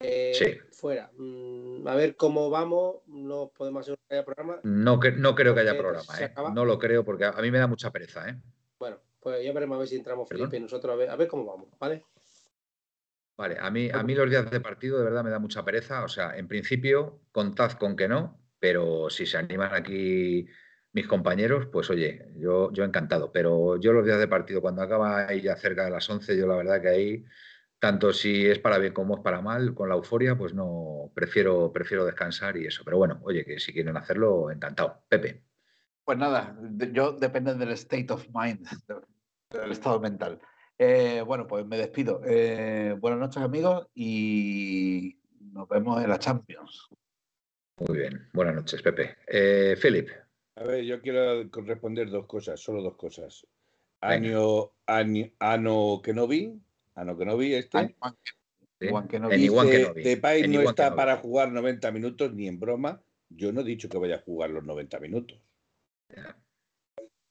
Eh, sí. Fuera. Mm, a ver cómo vamos. No podemos hacer que haya programa. No, que, no creo que haya programa. ¿eh? No lo creo porque a, mí me da mucha pereza. ¿eh? Bueno, pues ya veremos a ver si entramos Felipe y nosotros a ver, a ver cómo vamos. ¿Vale? Vale, a mí, a mí los días de partido de verdad me da mucha pereza. O sea, en principio, contad con que no, pero si se animan aquí mis compañeros, pues oye, yo, yo encantado. Pero yo los días de partido, cuando acaba ahí ya cerca de las 11, yo la verdad que ahí tanto si es para bien como es para mal, con la euforia, pues no, prefiero, prefiero descansar y eso. Pero bueno, oye, que si quieren hacerlo, encantado. Pepe. Pues nada, yo depende del state of mind, del estado mental. Eh, bueno, pues me despido. Eh, buenas noches, amigos, y nos vemos en la Champions. Muy bien, buenas noches, Pepe. Eh, Philip. A ver, yo quiero responder dos cosas, solo dos cosas. Año, año, ano que no vi, a lo que no vi este. Depay no está para jugar 90 minutos ni en broma. Yo no he dicho que vaya a jugar los 90 minutos.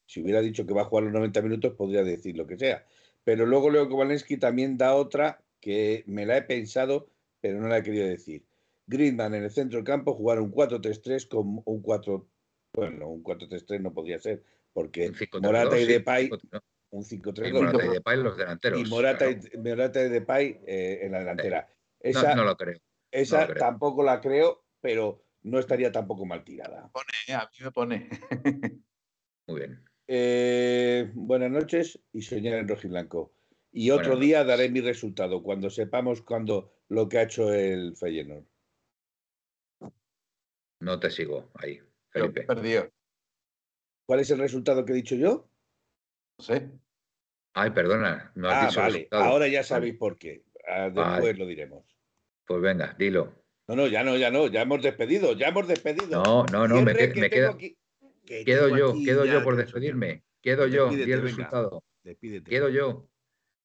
Si hubiera dicho que va a jugar los 90 minutos, podría decir lo que sea. Pero luego Leo Kowalski también da otra que me la he pensado, pero no la he querido decir. Greenman en el centro del campo jugar un 4-3-3 con un 4. Bueno, un 4-3-3 no podría ser, porque Morata y Depay un 5-3. Y Morata y Depay los delanteros. Y Morata, y, Morata y Depay eh, en la delantera. Esa, no, lo creo. Esa tampoco la creo, pero no estaría tampoco mal tirada. Pone, a mí me pone. Muy bien. Eh, buenas noches y soñar en rojiblanco. Y otro día daré mi resultado cuando sepamos cuando lo que ha hecho el Feyenoord. No te sigo ahí, Felipe. Perdió. ¿Cuál es el resultado que he dicho yo? No sé. Ay, perdona. No ah, vale. Ahora ya sabéis por qué. Ah, después lo diremos. Pues venga, dilo. No, no, ya no, ya no. Ya hemos despedido. Ya hemos despedido. No, no, no. Me, quedo, quedo yo. Quedo yo por despedirme. Quedo yo. y el resultado. Despídete. Quedo yo.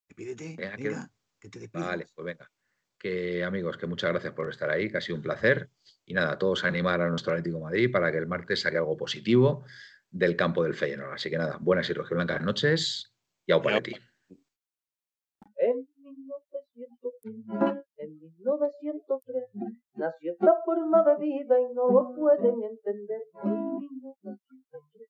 Despídete. Venga, que te Vale, pues venga. Que amigos, que muchas gracias por estar ahí, que ha sido un placer. Y nada, todos a animar a nuestro Atlético Madrid para que el martes saque algo positivo del campo del Feyenoord. Así que nada, buenas y blancas noches y au para ti. En 1903, en 1903 nació esta forma de vida y no lo pueden entender.